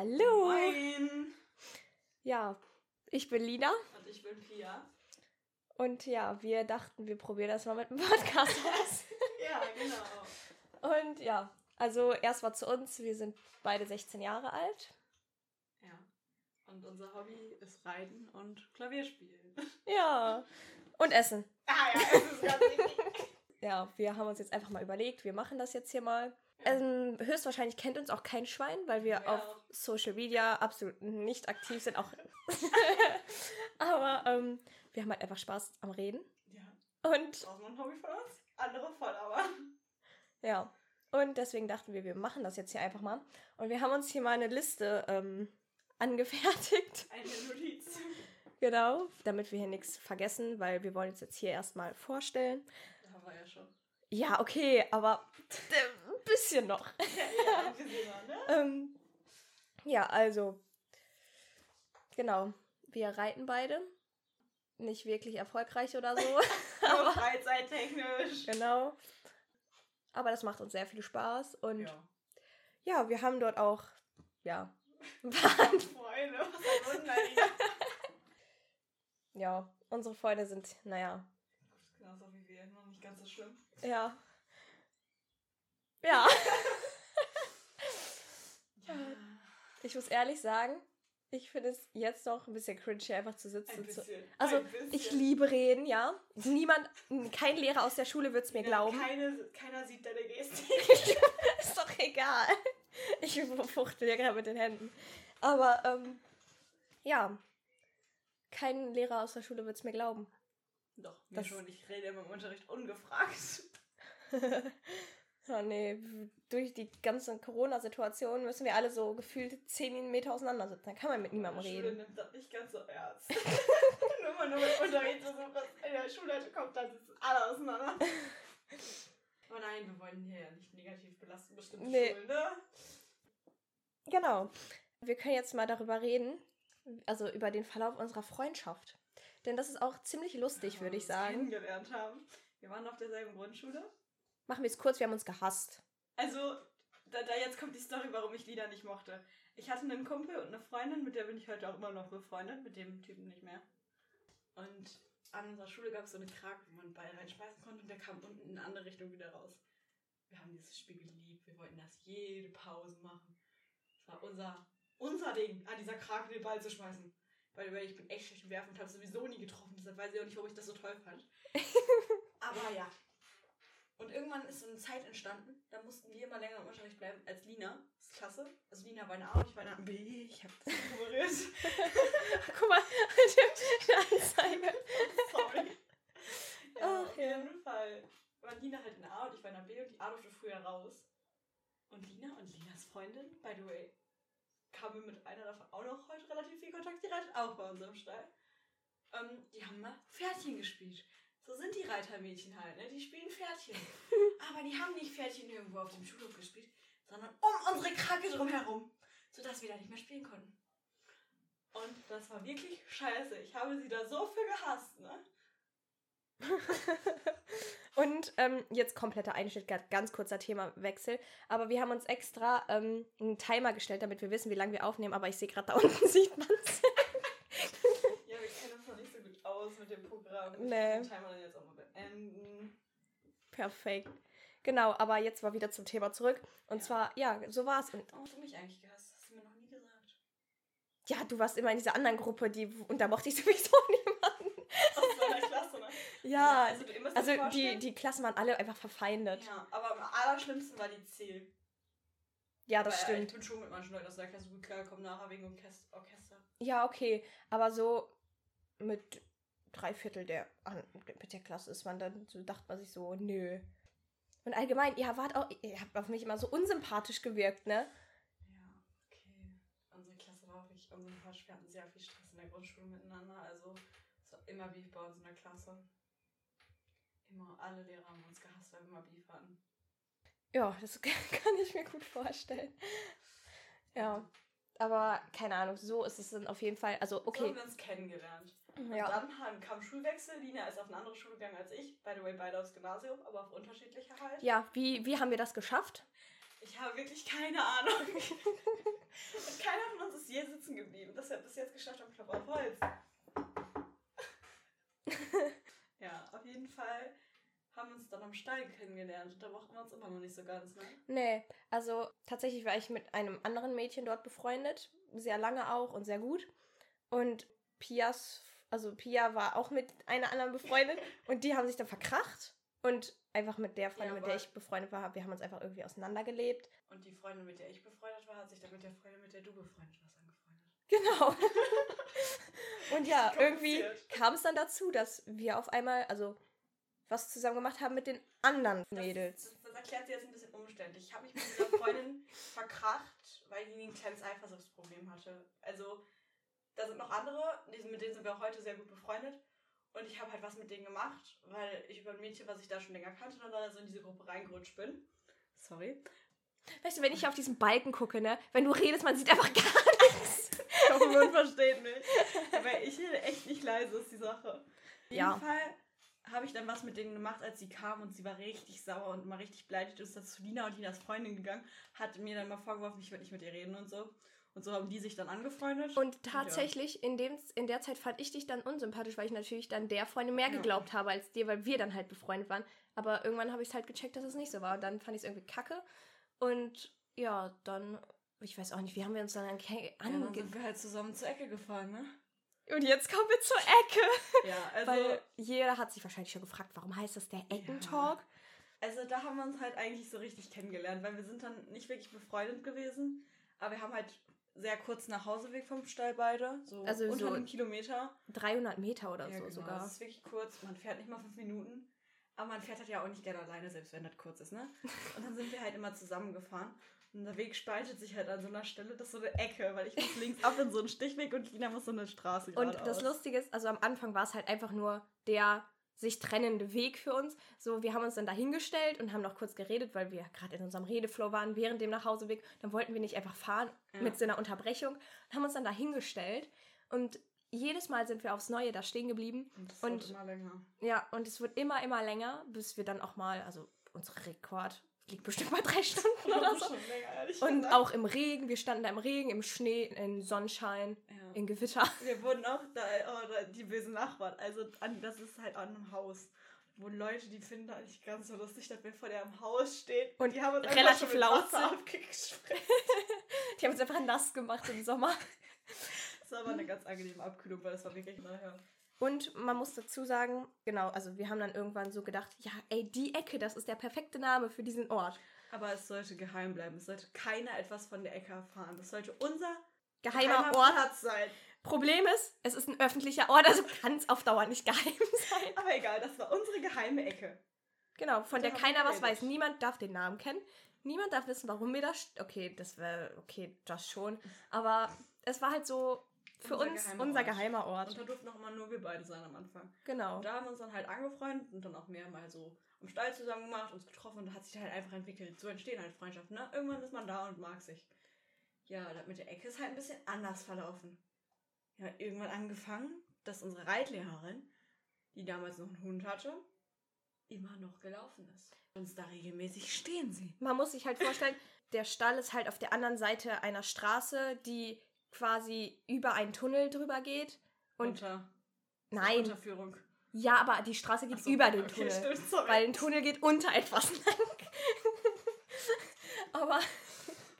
Hallo. Moin. Ja, ich bin Lina Und ich bin Pia. und ja, wir dachten, wir probieren das mal mit dem Podcast aus. Ja, genau. Und ja, also erst mal zu uns, wir sind beide 16 Jahre alt. Ja. Und unser Hobby ist Reiten und Klavierspielen. Ja. Und Essen. Ah ja, das ist ganz wichtig. Ja, wir haben uns jetzt einfach mal überlegt, wir machen das jetzt hier mal. Ähm, höchstwahrscheinlich kennt uns auch kein Schwein, weil wir Ja. auf Social Media absolut nicht aktiv sind. Auch Aber ähm, wir haben halt einfach Spaß am Reden. Ja, Und das ist auch ein Hobby von uns. Andere voll, aber. Ja, und deswegen dachten wir, wir machen das jetzt hier einfach mal. Und wir haben uns hier mal eine Liste ähm, angefertigt. Eine Notiz. Genau, damit wir hier nichts vergessen, weil wir wollen uns jetzt hier erstmal vorstellen. Da haben wir ja schon. Ja, okay, aber bisschen noch. Ja, ein bisschen mal, ne? Ähm, ja, also, genau, wir reiten beide. Nicht wirklich erfolgreich oder so. Nur freizeittechnisch. genau. Aber das macht uns sehr viel Spaß. Und ja, Ja. wir haben dort auch, ja, Freunde, was ein Wunder. Ja, unsere Freunde sind, naja, Genauso wie wir, noch nicht ganz so schlimm. ja. Ja, Ja. ich muss ehrlich sagen, ich finde es jetzt noch ein bisschen cringe, hier einfach zu sitzen. Ein Zu, also, ein ich liebe reden, ja. Niemand, kein Lehrer aus der Schule wird es mir Ja, glauben. Keine, keiner sieht deine Gestik. Ist doch egal. Ich fuchtel ja gerade mit den Händen. Aber, ähm, ja. Kein Lehrer aus der Schule wird es mir glauben. Doch, mir Das- schon. Ich rede immer im Unterricht ungefragt. Ja, nee, durch die ganze Corona-Situation müssen wir alle so gefühlt 10 Meter auseinander sitzen. Dann kann man mit niemandem In der Schule reden. nimmt das nicht ganz so ernst. Wenn man nur mit Unterricht versucht, was in der Schulleitung kommt, dann sitzen alle auseinander. Aber nein, wir wollen hier ja nicht negativ belasten, bestimmte Nee. Schulen, ne? Genau. Wir können jetzt mal darüber reden, also über den Verlauf unserer Freundschaft. Denn das ist auch ziemlich lustig, Wo würde ich sagen. kennengelernt haben. Wir waren auf derselben Grundschule. Machen wir es kurz, wir haben uns gehasst. Also, da, da jetzt kommt die Story, warum ich Lieder nicht mochte. Ich hatte einen Kumpel und eine Freundin, mit der bin ich heute auch immer noch befreundet, mit dem Typen nicht mehr. Und an unserer Schule gab es so eine Krake, wo man einen Ball reinschmeißen konnte und der kam unten in eine andere Richtung wieder raus. Wir haben dieses Spiel geliebt, wir wollten das jede Pause machen. Das war unser, unser Ding, an dieser Krake den Ball zu schmeißen. Weil weil ich bin echt schlecht im Werfen und habe sowieso nie getroffen, deshalb weiß ich auch nicht, warum ich das so toll fand. Aber ja. Und irgendwann ist so eine Zeit entstanden, da mussten wir immer länger im Unterricht bleiben als Lina. Das ist klasse. Also Lina war in A und ich war in A B. Ich hab das ignoriert. Guck mal, die Anzeige. Sorry. Ja, Ach, auf ja. jeden Fall war Lina halt in A und ich war in A B und die A durfte früher raus. Und Lina und Linas Freundin, by the way, kamen mit einer davon auch noch heute relativ viel Kontakt, die reitet auch bei uns im Stall. Ähm, die haben mal Pferdchen gespielt. So sind die Reitermädchen halt, ne? Die spielen Pferdchen. Aber die haben nicht Pferdchen irgendwo auf dem Schulhof gespielt, sondern um unsere Krake drumherum, sodass wir da nicht mehr spielen konnten. Und das war wirklich scheiße. Ich habe sie da so für gehasst, ne? Und ähm, jetzt kompletter Einschnitt, ga- ganz kurzer Themawechsel. Aber wir haben uns extra ähm, einen Timer gestellt, damit wir wissen, wie lange wir aufnehmen. Aber ich sehe gerade, da unten sieht man es. Ja, wir kennen uns noch nicht so gut aus mit dem Programm. Nee. Den Timer jetzt auch mal beenden. Perfekt. Genau, aber jetzt mal wieder zum Thema zurück. Und Ja. zwar, ja, so war es. Und Warum hast du mich eigentlich gehasst? Hast du mir noch nie gesagt. ja, du warst immer in dieser anderen Gruppe, die, und da mochte ich sowieso niemanden. Aus deiner Klasse, ne? Ja, also, du musst dir also die, die Klassen waren alle einfach verfeindet. Ja, aber am allerschlimmsten war die C. Ja, das Weil, äh, stimmt. Ich bin schon mit manchen Leuten aus der Klasse gut klargekommen, nachher wegen Orchest- Orchester. Ja, okay. Aber so mit drei Viertel der, mit der Klasse ist man dann, so dachte man sich so, nö. Und allgemein, ihr wart auch, ihr habt auf mich immer so unsympathisch gewirkt, ne? Ja, okay. Unsere Klasse war auch wirklich unsympathisch. Wir hatten sehr viel Stress in der Grundschule miteinander. Also, es war immer Beef bei uns in der Klasse. Immer alle Lehrer haben uns gehasst, weil wir immer Beef hatten. Ja, das kann ich mir gut vorstellen. Ja, aber keine Ahnung, so ist es dann auf jeden Fall. Also, So okay. haben wir uns kennengelernt. Und dann kam Schulwechsel. Lina ist auf eine andere Schule gegangen als ich. By the way, beide aufs Gymnasium, aber auf unterschiedlicher halt. Ja, wie, wie haben wir das geschafft? Ich habe wirklich keine Ahnung. Und keiner von uns ist je sitzen geblieben. Dass wir bis jetzt geschafft am Klopp auf Holz. ja, auf jeden Fall haben wir uns dann am Stall kennengelernt da mochten wir uns immer noch nicht so ganz, ne? Nee, also tatsächlich war ich mit einem anderen Mädchen dort befreundet, sehr lange auch und sehr gut. Und Pias also Pia war auch mit einer anderen befreundet. und die haben sich dann verkracht. Und einfach mit der Freundin, Ja, mit der ich befreundet war, wir haben uns einfach irgendwie auseinandergelebt. Und die Freundin, mit der ich befreundet war, hat sich dann mit der Freundin, mit der du befreundet warst, angefreundet. Genau. und ja, irgendwie kam es dann dazu, dass wir auf einmal, also was zusammen gemacht haben mit den anderen Mädels. Das, das erklärt sie jetzt ein bisschen umständlich. Ich habe mich mit dieser Freundin verkracht, weil die ein kleines Eifersuchtsproblem hatte. Also, da sind noch andere, mit denen sind wir heute sehr gut befreundet. Und ich habe halt was mit denen gemacht, weil ich über ein Mädchen, was ich da schon länger kannte, dann da so in diese Gruppe reingerutscht bin. Sorry. Weißt du, wenn ich auf diesen Balken gucke, ne, wenn du redest, man sieht einfach gar nichts. Ich hoffe, man versteht mich. Weil ich rede echt nicht leise, ist die Sache. Auf jeden Ja. Fall habe ich dann was mit denen gemacht, als sie kam und sie war richtig sauer und mal richtig beleidigt. Ist dann zu Lina und Linas Freundin gegangen, hat mir dann mal vorgeworfen, ich würde nicht mit ihr reden und so. Und so haben die sich dann angefreundet. Und tatsächlich, in, dem, in der Zeit fand ich dich dann unsympathisch, weil ich natürlich dann der Freundin mehr Ja. geglaubt habe als dir, weil wir dann halt befreundet waren. Aber irgendwann habe ich es halt gecheckt, dass es nicht so war. Und dann fand ich es irgendwie kacke. Und ja, dann, ich weiß auch nicht, wie haben wir uns dann ange ja, dann sind wir halt zusammen zur Ecke gefahren, ne? Und jetzt kommen wir zur Ecke. Ja, also, Weil jeder hat sich wahrscheinlich schon gefragt, warum heißt das der Eckentalk? also da haben wir uns halt eigentlich so richtig kennengelernt, weil wir sind dann nicht wirklich befreundet gewesen, aber wir haben halt sehr kurz nach Hauseweg vom Stall beide, so Also unter so- einem Kilometer. 300 Meter oder Ja, so genau. sogar. Das ist wirklich kurz. Man fährt nicht mal fünf Minuten. Aber man fährt halt ja auch nicht gerne alleine, selbst wenn das kurz ist, ne? Und dann sind wir halt immer zusammengefahren. Und der Weg spaltet sich halt an so einer Stelle, das ist so eine Ecke, weil ich muss links ab in so einen Stichweg und Lina muss so eine Straße Und das geradeaus. Lustige ist, also am Anfang war es halt einfach nur der sich trennende Weg für uns. So, wir haben uns dann dahingestellt und haben noch kurz geredet, weil wir gerade in unserem Redeflow waren während dem Nachhauseweg. Dann wollten wir nicht einfach fahren Ja. mit so einer Unterbrechung und haben uns dann dahingestellt. Und jedes Mal sind wir aufs Neue da stehen geblieben. Und und- wird immer länger. Ja, und es wird immer, immer länger, bis wir dann auch mal, also unser Rekord liegt bestimmt bei drei Stunden oder so. Länger, Und auch im Regen, wir standen da im Regen, im Schnee, im Sonnenschein, Ja. in Gewitter. Wir wurden auch da, oh, die bösen Nachbarn. Also das ist halt an einem Haus. Wo Leute, die finden das nicht ganz so lustig, dass wir vor deren Haus stehen. Und die haben uns relativ laut. Die haben uns einfach nass gemacht im Sommer. Das war aber eine ganz angenehme Abkühlung, weil das war wirklich nachher. Und man muss dazu sagen, genau, also wir haben dann irgendwann so gedacht, ja, ey, die Ecke, das ist der perfekte Name für diesen Ort. Aber es sollte geheim bleiben. Es sollte keiner etwas von der Ecke erfahren. Das sollte unser Geheimer Ort. Platz sein. Problem ist, es ist ein öffentlicher Ort, also kann es auf Dauer nicht geheim sein. Aber egal, das war unsere geheime Ecke. Genau, von der haben keiner was weiß. Niemand darf den Namen kennen. Niemand darf wissen, warum wir da. Okay, das wäre. Okay, das schon. Aber es war halt so für Unser uns geheimer unser Ort. geheimer Und Ort. da durften auch immer nur wir beide sein am Anfang. Genau. Und da haben wir uns dann halt angefreundet und dann auch mehr mal so im Stall zusammen gemacht, uns getroffen und da hat sich halt einfach entwickelt. So entstehen halt Freundschaften, ne? Irgendwann ist man da und mag sich. Ja, das mit der Ecke ist halt ein bisschen anders verlaufen. Ja, irgendwann angefangen, dass unsere Reitlehrerin, die damals noch einen Hund hatte, immer noch gelaufen ist. Uns da regelmäßig stehen sie. Man muss sich halt vorstellen, der Stall ist halt auf der anderen Seite einer Straße, die quasi über einen Tunnel drüber geht. Und Unter nein, Unterführung. ja, aber die Straße geht so, über den okay, Tunnel. stimmt, sorry. Weil ein Tunnel geht unter etwas lang. Aber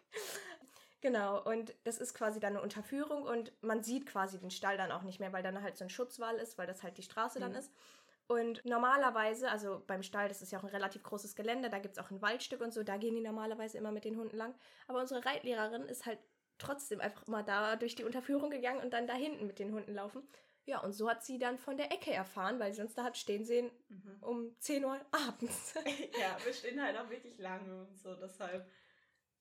genau, und das ist quasi dann eine Unterführung und man sieht quasi den Stall dann auch nicht mehr, weil dann halt so ein Schutzwall ist, weil das halt die Straße dann Mhm. ist. Und normalerweise, also beim Stall, das ist ja auch ein relativ großes Gelände, da gibt es auch ein Waldstück und so, da gehen die normalerweise immer mit den Hunden lang. Aber unsere Reitlehrerin ist halt trotzdem einfach mal da durch die Unterführung gegangen und dann da hinten mit den Hunden laufen. Ja, und so hat sie dann von der Ecke erfahren, weil sie uns da hat stehen sehen Mhm. um 10 Uhr abends. ja, wir stehen halt auch wirklich lange und so, deshalb.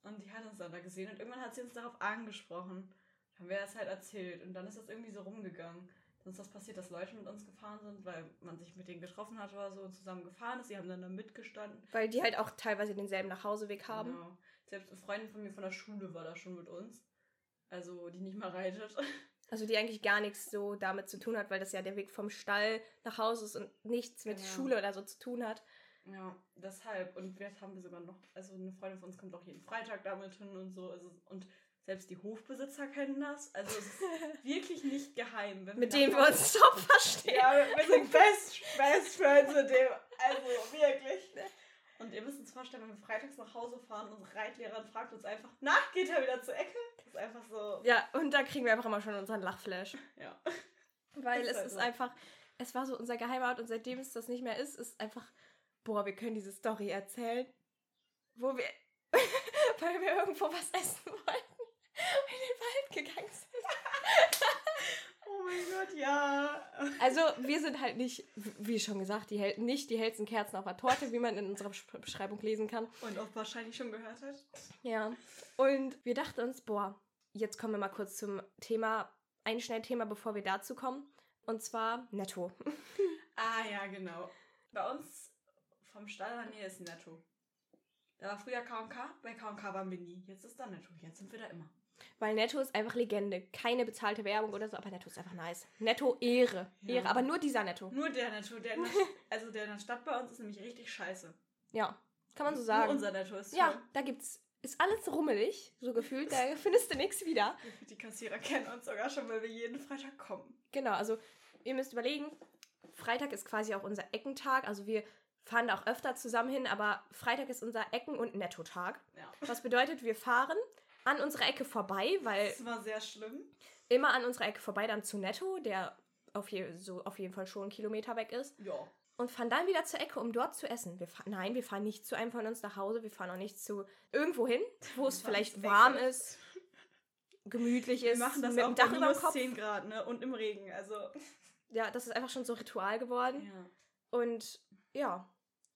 Und die hat uns dann da gesehen und irgendwann hat sie uns darauf angesprochen. Dann haben wir das halt erzählt und dann ist das irgendwie so rumgegangen. Dann ist das passiert, dass Leute mit uns gefahren sind, weil man sich mit denen getroffen hat oder so und zusammen gefahren ist. Sie haben dann da mitgestanden. Weil die halt auch teilweise denselben Nachhauseweg haben. Genau. Selbst eine Freundin von mir von der Schule war da schon mit uns. Also, die nicht mal reitet. Also die eigentlich gar nichts so damit zu tun hat, weil das ja der Weg vom Stall nach Hause ist und nichts mit Genau. Schule oder so zu tun hat. Ja, deshalb. Und jetzt haben wir sogar noch, also eine Freundin von uns kommt auch jeden Freitag damit hin und so. Also, und selbst die Hofbesitzer kennen das. Also es ist wirklich nicht geheim. Wenn Mit dem wir uns top verstehen. Ja, wir sind best, best friends mit dem. Also wirklich. Und ihr müsst uns vorstellen, wenn wir freitags nach Hause fahren, unsere Reitlehrerin fragt uns einfach, na, geht er wieder zur Ecke? Ist einfach so. Ja, und da kriegen wir einfach immer schon unseren Lachflash. Ja. Weil Ist es halt ist so. einfach, es war so unser Geheimort und seitdem es das nicht mehr ist, ist einfach, boah, wir können diese Story erzählen, wo wir, weil wir irgendwo was essen wollten und in den Wald gegangen sind. Oh mein Gott, ja. Also wir sind halt nicht, wie schon gesagt, die hell, nicht die hellsten Kerzen auf der Torte, wie man in unserer Besch- Beschreibung lesen kann. Und auch wahrscheinlich schon gehört hat. Ja. Und wir dachten uns, boah, jetzt kommen wir mal kurz zum Thema, ein Schnellthema, bevor wir dazu kommen. Und zwar Netto. Ah ja, genau. Bei uns vom Stall der Nähe ist Netto. Da war früher K&K, bei K&K waren wir nie. Jetzt ist da Netto, jetzt sind wir da immer. Weil Netto ist einfach Legende. Keine bezahlte Werbung oder so, aber Netto ist einfach nice. Netto Ehre. Ja. Ehre, aber nur dieser Netto. Nur der Netto, der in der, also der in der Stadt bei uns ist nämlich richtig scheiße. Ja, kann man so Nur sagen. unser Netto ist Ja, da gibt's, ist alles rummelig, so gefühlt, da findest du nichts wieder. Die Kassierer kennen uns sogar schon, weil wir jeden Freitag kommen. Genau, also ihr müsst überlegen, Freitag ist quasi auch unser Eckentag. Also wir fahren da auch öfter zusammen hin, aber Freitag ist unser Ecken- und Nettotag. Ja. Was bedeutet, wir fahren an unserer Ecke vorbei, weil Das war sehr schlimm. immer an unserer Ecke vorbei dann zu Netto, der auf, je, so auf jeden Fall schon einen Kilometer weg ist. Ja. Und fahren dann wieder zur Ecke, um dort zu essen. Wir nein, wir fahren nicht zu einem von uns nach Hause, wir fahren auch nicht zu irgendwo hin, wo es Wir vielleicht warm ist, gemütlich Wir ist, machen das mit auch dem Dach über dem minus Kopf. 10 Grad, ne? Und im Regen, also. Ja, das ist einfach schon so Ritual geworden. Ja. Und ja,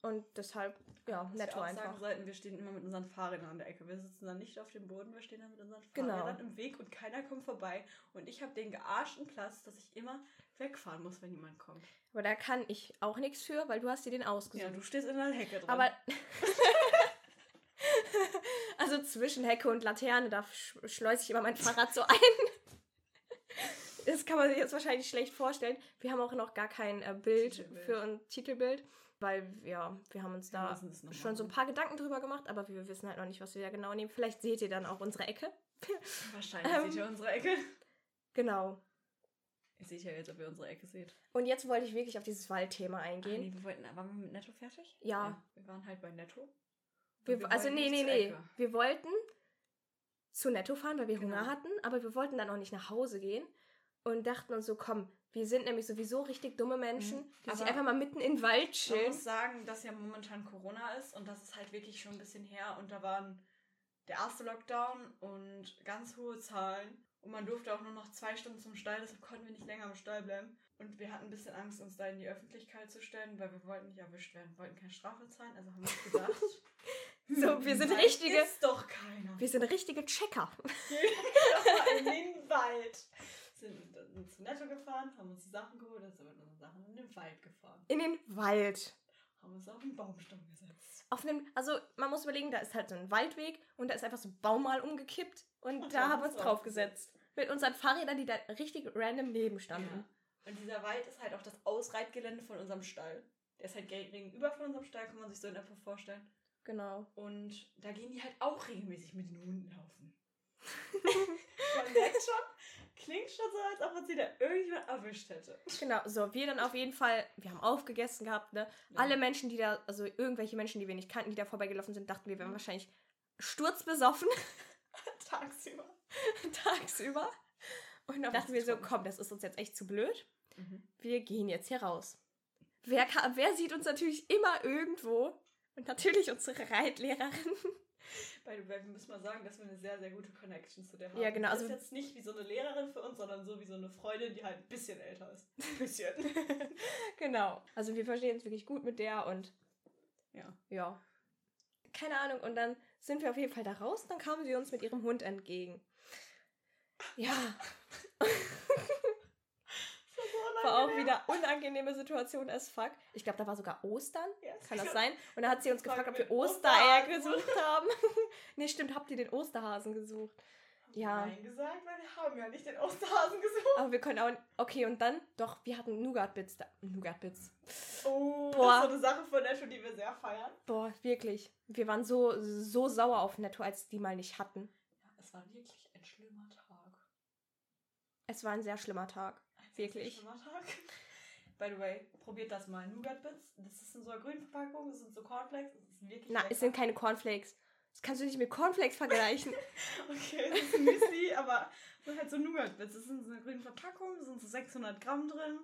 und deshalb, ja, netto wir auch einfach. sagen sollten, wir stehen immer mit unseren Fahrrädern an der Ecke. Wir sitzen dann nicht auf dem Boden, wir stehen dann mit unseren Genau. Fahrrädern im Weg und keiner kommt vorbei. Und ich habe den gearschten Platz, dass ich immer wegfahren muss, wenn jemand kommt. Aber da kann ich auch nichts für, weil du hast dir den Ja, ausgesucht. du stehst in der Hecke drin. Aber also zwischen Hecke und Laterne, da sch schleuse ich immer mein Fahrrad so ein. Das kann man sich jetzt wahrscheinlich schlecht vorstellen. Wir haben auch noch gar kein äh, Bild Titelbild. für ein Titelbild, weil ja, wir haben uns da schon so ein paar Gedanken drüber gemacht, aber wir wissen halt noch nicht, was wir da genau nehmen. Vielleicht seht ihr dann auch unsere Ecke. Wahrscheinlich Ähm, seht ihr unsere Ecke. Genau. Ihr seht ja jetzt, ob ihr unsere Ecke seht. Und jetzt wollte ich wirklich auf dieses Waldthema Ah, eingehen. nee, wir wollten, waren wir mit Netto fertig? Ja. Wir waren halt bei Netto. Wir, wir also nee, nee, nee. Ecke. Wir wollten zu Netto fahren, weil wir Genau. Hunger hatten, aber wir wollten dann auch nicht nach Hause gehen und dachten uns so, komm, wir sind nämlich sowieso richtig dumme Menschen, Mhm. die sich Aber einfach mal mitten in den Wald chillen. muss sagen, dass ja momentan Corona ist und das ist halt wirklich schon ein bisschen her und da waren der erste Lockdown und ganz hohe Zahlen und man durfte auch nur noch zwei Stunden zum Stall, deshalb konnten wir nicht länger im Stall bleiben und wir hatten ein bisschen Angst, uns da in die Öffentlichkeit zu stellen, weil wir wollten nicht erwischt werden, wollten keine Strafe zahlen, also haben wir gedacht, So, wir sind da richtige- ist doch keiner. Wir sind richtige Checker. in den Wald. Sind zu Netto gefahren, haben uns die Sachen geholt, dann sind mit unseren Sachen in den Wald gefahren. In den Wald. Haben uns auf den Baumstamm gesetzt. Auf einem, also man muss überlegen, da ist halt so ein Waldweg und da ist einfach so ein Baum mal umgekippt und, Und da haben wir uns draufgesetzt. Mit unseren Fahrrädern, die da richtig random neben standen. Ja. Und dieser Wald ist halt auch das Ausreitgelände von unserem Stall. Der ist halt gegenüber von unserem Stall, kann man sich so in etwa vorstellen. Genau. Und da gehen die halt auch regelmäßig mit den Hunden laufen. Man merkt schon, klingt schon so, als ob uns sie da irgendjemand erwischt hätte. Genau, so, wir dann auf jeden Fall, wir haben aufgegessen gehabt, ne? Alle Menschen, die da, also irgendwelche Menschen, die wir nicht kannten, die da vorbeigelaufen sind, dachten, wir wären wahrscheinlich sturzbesoffen tagsüber. tagsüber. Und dann dachten wir so, komm, das ist uns jetzt echt zu blöd. Mhm. Wir gehen jetzt hier raus. Wer, wer sieht uns natürlich immer irgendwo? Und natürlich unsere Reitlehrerin. By the way, wir müssen mal sagen, dass wir eine sehr, sehr gute Connection zu der haben. Ja, genau, also- ist jetzt nicht wie so eine Lehrerin für uns, sondern so wie so eine Freundin, die halt ein bisschen älter ist. Ein bisschen. genau. Also wir verstehen uns wirklich gut mit der und ja. ja. Keine Ahnung. Und dann sind wir auf jeden Fall da raus. Dann kamen sie uns mit ihrem Hund entgegen. Ja, war auch wieder unangenehme Situation as fuck. Ich glaube, da war sogar Ostern. Kann das sein? Und da hat sie uns gefragt, ob wir Ostereier gesucht haben. nee, stimmt, habt ihr den Osterhasen gesucht? Ja. Nein gesagt, weil wir haben ja nicht den Osterhasen gesucht. Aber wir können auch. Okay, und dann? Doch, wir hatten Nougat-Bits da. Nougat-Bits. Oh, Boah. das ist so eine Sache von Netto, die wir sehr feiern. Boah, wirklich. Wir waren so, so sauer auf Netto, als die mal nicht hatten. Ja, es war wirklich ein schlimmer Tag. Es war ein sehr schlimmer Tag. Wirklich. by the way, probiert das mal. Nougat Bits, das ist in so einer grünen Verpackung, das sind so Cornflakes, das ist wirklich Na, lecker. es sind keine Cornflakes. Das kannst du nicht mit Cornflakes vergleichen. Okay, das ist ein Müsli, aber das sind halt so Nougat-Bits. Das sind in so einer grünen Verpackung, da sind so 600 Gramm drin.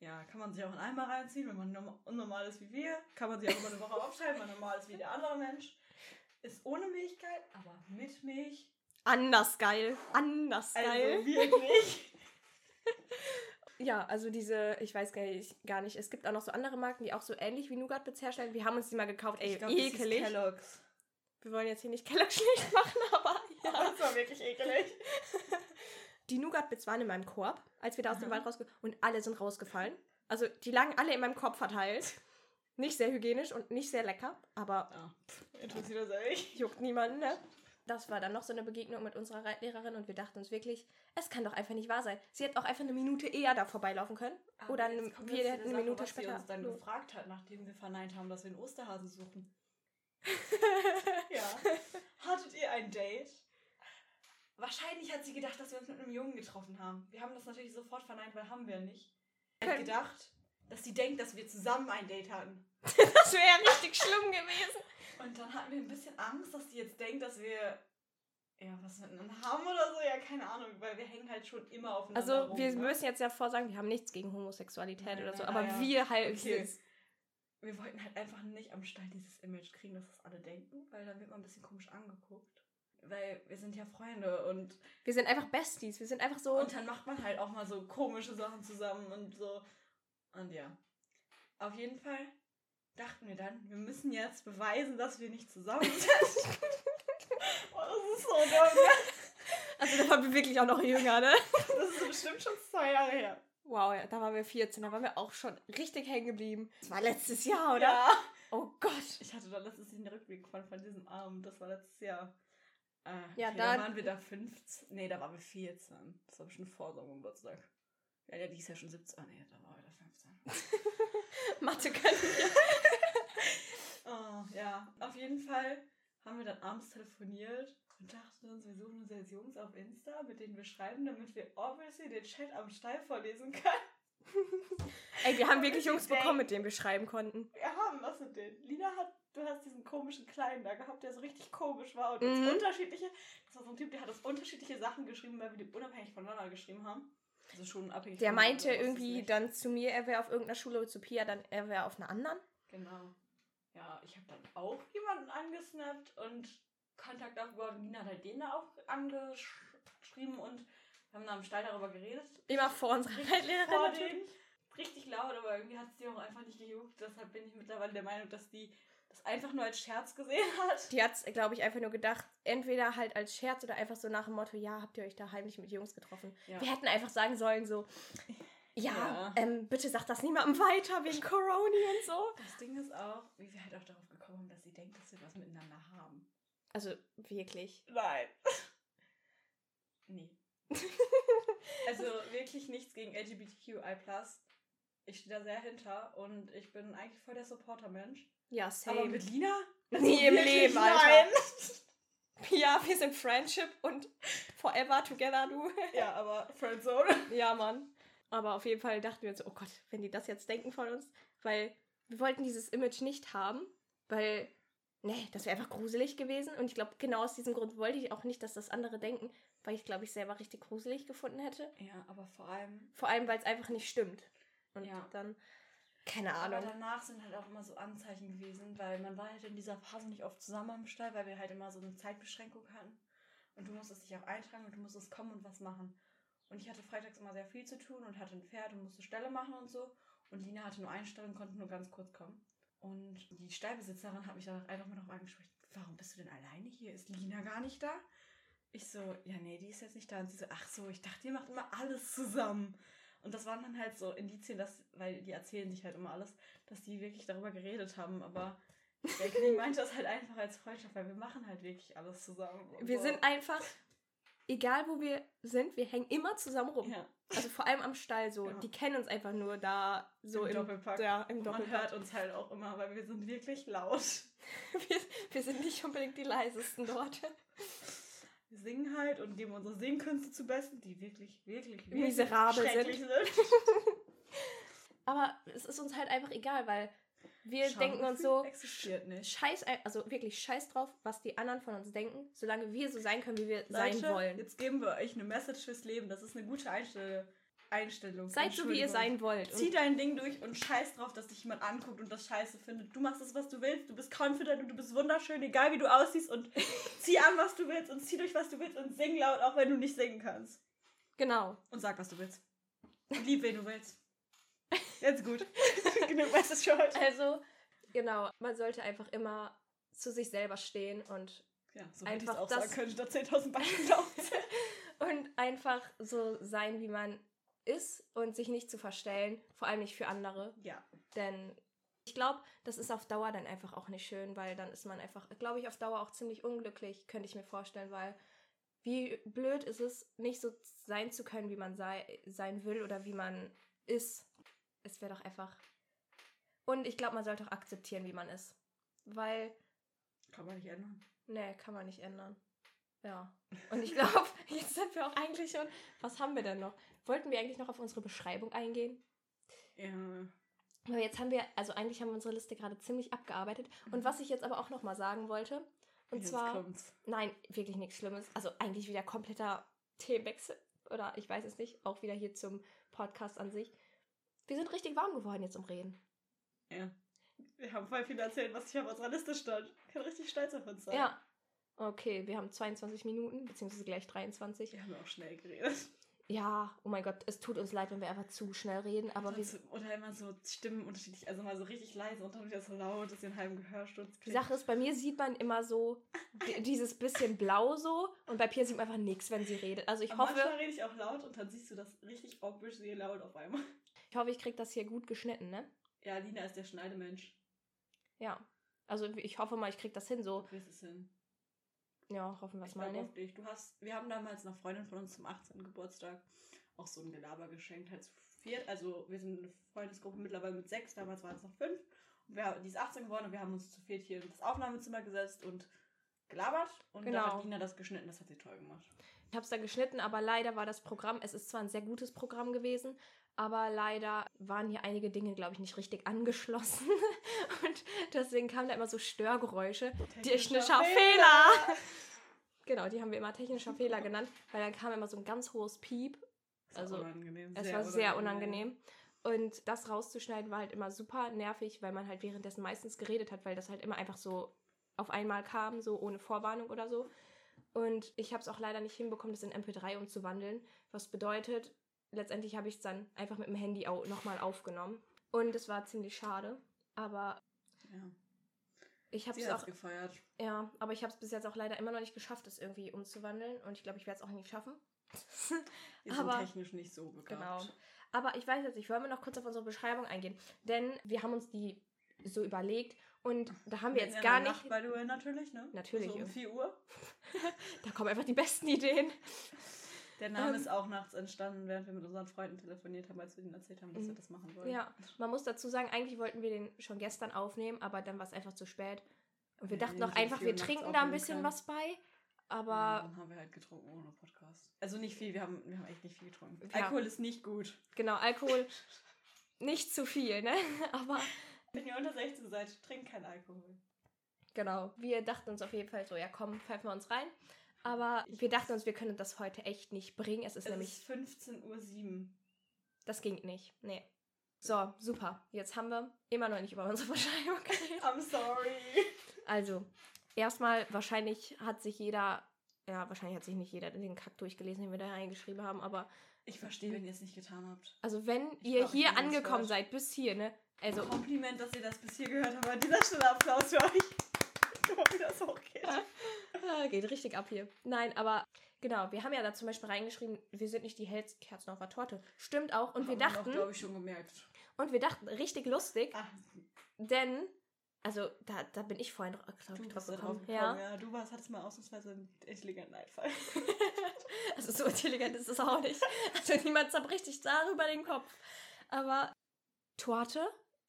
Ja, kann man sich auch in Eimer reinziehen, wenn man norm- unnormal ist wie wir. Kann man sich auch über eine Woche aufschreiben, wenn man normal ist wie der andere Mensch. Ist ohne Milchgeil, aber mit Milch. Anders geil. Anders geil. Also wirklich. Ja, also diese, ich weiß gar nicht, gar nicht. Es gibt auch noch so andere Marken, die auch so ähnlich wie Nougat-Bits herstellen. Wir haben uns die mal gekauft. Ey, Ich glaub, ekelig. Kellogg's. Wir wollen jetzt hier nicht Kellogg schlecht machen, aber ja. Das war wirklich ekelig. Die Nougat-Bits waren in meinem Korb, als wir da aus dem. Wald rausgekommen und alle sind rausgefallen. Also die lagen alle in meinem Korb verteilt. Nicht sehr hygienisch und nicht sehr lecker, aber Ja, interessiert das echt. juckt niemanden, ne? Das war dann noch so eine Begegnung mit unserer Reitlehrerin und wir dachten uns wirklich, es kann doch einfach nicht wahr sein. Sie hätte auch einfach eine Minute eher da vorbeilaufen können. Oder Aber eine, jetzt kommen wir hätten eine Sache, Minute was sie später. uns dann gefragt hat, nachdem wir verneint haben, dass wir einen Osterhasen suchen. ja. Hattet ihr ein Date? Wahrscheinlich hat sie gedacht, dass wir uns mit einem Jungen getroffen haben. Wir haben das natürlich sofort verneint, weil haben wir nicht. Sie hat gedacht, dass sie denkt, dass wir zusammen ein Date hatten. Das wäre ja richtig schlimm gewesen. Und dann hatten wir ein bisschen Angst, dass sie jetzt denkt, dass wir ja was miteinander haben oder so. Ja, keine Ahnung, weil wir hängen halt schon immer aufeinander Also rum. wir ne? müssen jetzt ja vorsagen, wir haben nichts gegen Homosexualität Nein, oder so, nein, aber ah, ja. wir halt Okay. Wir wollten halt einfach nicht am Stall dieses Image kriegen, dass das alle denken, weil dann wird man ein bisschen komisch angeguckt. Weil wir sind ja Freunde und, wir sind einfach Besties, wir sind einfach so und dann macht man halt auch mal so komische Sachen zusammen und so. Und ja. Auf jeden Fall dachten wir dann, wir müssen jetzt beweisen, dass wir nicht zusammen sind. oh, das ist so dumm. ne? Also da waren wir wirklich auch noch jünger, ne? Das ist bestimmt schon zwei Jahre her. Wow, ja, da waren wir 14, da waren wir auch schon richtig hängen geblieben. Das war letztes Jahr, oder? Ja. Oh Gott. Ich hatte da letztes Jahr den Rückblick von, von diesem Abend. Das war letztes Jahr. Äh, Ja, okay, da waren wir da 15. Nee, da waren wir 14. Das war bestimmt vor seinem Geburtstag. Ja, ja, die ist ja schon 17. Ah, nee, da war wir da 15. Mathe können wir. Oh, ja. Auf jeden Fall haben wir dann abends telefoniert und dachten uns, wir suchen uns jetzt Jungs auf Insta, mit denen wir schreiben, damit wir obviously den Chat am Stall vorlesen können. Ey, wir haben wirklich Jungs bekommen, mit denen wir schreiben konnten. Wir haben was mit denen. Lina hat, du hast diesen komischen Kleinen da gehabt, der so richtig komisch war und Mhm. unterschiedliche, das war so ein Typ, der hat uns unterschiedliche Sachen geschrieben, weil wir die unabhängig voneinander geschrieben haben. Also schon abhängig Der meinte irgendwie dann zu mir, er wäre auf irgendeiner Schule, zu Pia dann, er wäre auf einer anderen. Genau. Ja, ich habe dann auch jemanden angesnappt und Kontakt aufgebaut und Lina hat halt den da auch angeschrieben und wir haben da am Stall darüber geredet. Immer vor unserer Reitlehrerin Vor natürlich. denen. Richtig laut, aber irgendwie hat es die auch einfach nicht gejuckt. Deshalb bin ich mittlerweile der Meinung, dass die das einfach nur als Scherz gesehen hat. Die hat glaube ich, einfach nur gedacht, entweder halt als Scherz oder einfach so nach dem Motto, ja, habt ihr euch da heimlich mit Jungs getroffen. Ja. Wir hätten einfach sagen sollen, so, ja, Ja. Ähm, bitte sag das niemandem weiter wegen Corona und so. Das Ding ist auch, wie wir halt auch darauf gekommen sind, dass sie denkt, dass wir was miteinander haben. Also wirklich. Nein. Nee. also wirklich nichts gegen LGBTQI+. Ich stehe da sehr hinter und ich bin eigentlich voll der Supporter-Mensch. Ja, same. Aber mit Lina? Nie im Wirklich Leben, Alter. Nein. ja, wir sind Friendship und forever together, du. Ja, aber Friendzone. ja, Mann. Aber auf jeden Fall dachten wir uns, oh Gott, wenn die das jetzt denken von uns, weil wir wollten dieses Image nicht haben, weil, nee, das wäre einfach gruselig gewesen. Und ich glaube, genau aus diesem Grund wollte ich auch nicht, dass das andere denken, weil ich, glaube ich, selber richtig gruselig gefunden hätte. Ja, aber vor allem. Vor allem, weil es einfach nicht stimmt. Und Ja. dann, keine Aber Ahnung. danach sind halt auch immer so Anzeichen gewesen, weil man war halt in dieser Phase nicht oft zusammen am Stall, weil wir halt immer so eine Zeitbeschränkung hatten. Und du musstest dich auch eintragen und du musstest kommen und was machen. Und ich hatte freitags immer sehr viel zu tun und hatte ein Pferd und musste Stelle machen und so. Und Lina hatte nur eine Stelle und konnte nur ganz kurz kommen. Und die Stallbesitzerin hat mich dann einfach mal darauf angesprochen, warum bist du denn alleine hier? Ist Lina gar nicht da? Ich so, ja, nee, die ist jetzt nicht da. Und sie so, ach so, ich dachte, ihr macht immer alles zusammen. Und das waren dann halt so Indizien, dass, weil die erzählen sich halt immer alles, dass die wirklich darüber geredet haben. Aber der Knie meinte das halt einfach als Freundschaft, weil wir machen halt wirklich alles zusammen. Wir so. sind einfach, egal wo wir sind, wir hängen immer zusammen rum. ja, Also vor allem am Stall so. Ja. Die kennen uns einfach nur da so Im im, Doppelpack. Ja, im Und man Doppelpack. hört uns halt auch immer, weil wir sind wirklich laut. Wir, wir sind nicht unbedingt die leisesten dort. Wir singen halt und geben unsere Singkünste zu besten, die wirklich, wirklich, wirklich Miserabel schrecklich sind. Aber es ist uns halt einfach egal, weil wir denken uns Schamgefühl so, existiert nicht. scheiß, also wirklich scheiß drauf, was die anderen von uns denken, solange wir so sein können, wie wir sein Leute, wollen. Jetzt geben wir euch eine Message fürs Leben. Das ist eine gute Einstell Einstellung. Seid so, wie ihr sein wollt. Zieh dein Ding durch und scheiß drauf, dass dich jemand anguckt und das scheiße findet. Du machst das, was du willst. Du bist confident und du bist wunderschön, egal wie du aussiehst. Und zieh an, was du willst und zieh durch, was du willst und sing laut, auch wenn du nicht singen kannst. genau. Und sag, was du willst. Und lieb, wen du willst. Jetzt gut. Genug Message für heute. Also, genau, man sollte einfach immer zu sich selber stehen und, Ja, so ich Einfach auch das- sagen können. Da 10.000 Beispiele aufzählen. und einfach so sein, wie man ist und sich nicht zu verstellen, vor allem nicht für andere. Ja. Denn ich glaube, das ist auf Dauer dann einfach auch nicht schön, weil dann ist man einfach, glaube ich, auf Dauer auch ziemlich unglücklich, könnte ich mir vorstellen, weil wie blöd ist es, nicht so sein zu können, wie man sei, sein will oder wie man ist. Es wäre doch einfach. Und ich glaube, man sollte auch akzeptieren, wie man ist. Weil, Kann man nicht ändern. nee, kann man nicht ändern. Ja. Und ich glaube, jetzt sind wir auch eigentlich schon. Was haben wir denn noch? Wollten wir eigentlich noch auf unsere Beschreibung eingehen? Ja. Aber jetzt haben wir, also eigentlich haben wir unsere Liste gerade ziemlich abgearbeitet. Und was ich jetzt aber auch nochmal sagen wollte, und Jetzt zwar, kommt's. nein, wirklich nichts Schlimmes. Also eigentlich wieder kompletter Themenwechsel. Oder ich weiß es nicht, auch wieder hier zum Podcast an sich. Wir sind richtig warm geworden jetzt im Reden. Ja. Wir haben voll viel erzählt, was hier auf unserer Liste stand. Ich kann richtig stolz auf uns sein. Ja. Okay, wir haben 22 Minuten, beziehungsweise gleich 23. Wir haben ja auch schnell geredet. Ja, oh mein Gott, es tut uns leid, wenn wir einfach zu schnell reden, aber wir, Dazu- Oder immer so Stimmen unterschiedlich, also mal so richtig leise und dann wieder so laut, dass ihr einen halben Gehörsturz die Sache ist, bei mir sieht man immer so di- dieses bisschen blau so und bei Pia sieht man einfach nichts, wenn sie redet. Also ich Aber hoffe, manchmal rede ich auch laut und dann siehst du das richtig obviously laut auf einmal. ich hoffe, ich krieg das hier gut geschnitten, ne? Ja, Lina ist der Schneidemensch. Ja. Also ich hoffe mal, ich krieg das hin, so. Du kriegst es hin. Ja, hoffen wir es Ich mal, ne? auf dich. Du hast, wir haben damals einer Freundin von uns zum 18. Geburtstag auch so ein Gelaber geschenkt, halt zu viert. Also wir sind eine Freundesgruppe mittlerweile mit sechs, damals waren es noch fünf. Und wir, die ist 18 geworden und wir haben uns zu viert hier in das Aufnahmezimmer gesetzt und gelabert. Und da Genau. hat Lina das geschnitten, das hat sie toll gemacht. Ich habe es da geschnitten, aber leider war das Programm, es ist zwar ein sehr gutes Programm gewesen, aber leider waren hier einige Dinge, glaube ich, nicht richtig angeschlossen. Und deswegen kamen da immer so Störgeräusche. Technischer Fehler! Genau, die haben wir immer technischer Fehler genannt, weil dann kam immer so ein ganz hohes Piep. Also, unangenehm. Es war sehr unangenehm. Und das rauszuschneiden war halt immer super nervig, weil man halt währenddessen meistens geredet hat, weil das halt immer einfach so auf einmal kam, so ohne Vorwarnung oder so. Und ich habe es auch leider nicht hinbekommen, das in MP3 umzuwandeln. Was bedeutet, letztendlich habe ich es dann einfach mit dem Handy au nochmal aufgenommen. Und es war ziemlich schade. Aber Ja. ich habe es auch, gefeiert. ja, aber ich habe es bis jetzt auch leider immer noch nicht geschafft, das irgendwie umzuwandeln. Und ich glaube, ich werde es auch nicht schaffen. Wir sind Aber- technisch nicht so begabt. Genau. Aber ich weiß jetzt nicht, wollen wir noch kurz auf unsere Beschreibung eingehen? Denn wir haben uns die so überlegt und da haben wir jetzt gar Nacht, nicht. by the way, natürlich, ne? Natürlich, So um ja. 4 Uhr. Da kommen einfach die besten Ideen. Der Name Ähm. ist auch nachts entstanden, während wir mit unseren Freunden telefoniert haben, als wir ihnen erzählt haben, dass wir Mhm. das machen wollen. Ja, man muss dazu sagen, eigentlich wollten wir den schon gestern aufnehmen, aber dann war es einfach zu spät. Und wir Wir dachten auch einfach, wir trinken da ein bisschen können. was bei. Ja, Aber dann haben wir halt getrunken ohne Podcast. Also nicht viel, wir haben, wir haben echt nicht viel getrunken. Ja. Alkohol ist nicht gut. genau, Alkohol nicht zu viel, ne? Aber Wenn ihr unter 16 seid, trinkt kein Alkohol. genau, wir dachten uns auf jeden Fall so, ja komm, pfeifen wir uns rein. Aber wir dachten uns, wir können das heute echt nicht bringen. Es ist Es nämlich ist 15.07 Uhr. Das ging nicht. Nee. So, super. Jetzt haben wir immer noch nicht über unsere Beschreibung geredet. I'm sorry. Also, erstmal, wahrscheinlich hat sich jeder, ja, wahrscheinlich hat sich nicht jeder den Kack durchgelesen, den wir da reingeschrieben haben, aber Ich verstehe, wenn ihr es nicht getan habt. also wenn Ich ihr hier angekommen seid, bis hier, ne? Also, Kompliment, dass ihr das bis hier gehört habt. An dieser Stelle Applaus für euch. Guck mal, wie das hochgeht. ah, geht richtig ab hier. Nein, aber genau, wir haben ja da zum Beispiel reingeschrieben, wir sind nicht die hellsten Kerzen auf der Torte. Stimmt auch. Und wir Haben dachten, glaube ich, schon gemerkt. und wir dachten, richtig lustig, Ah, denn, also da, da bin ich vorhin, glaube ich, drauf gekommen. drauf gekommen. Ja. du warst, hattest mal ausnahmsweise einen intelligenten Einfall. Also so intelligent ist es auch nicht. Also niemand zerbricht sich darüber den Kopf. Aber Torte,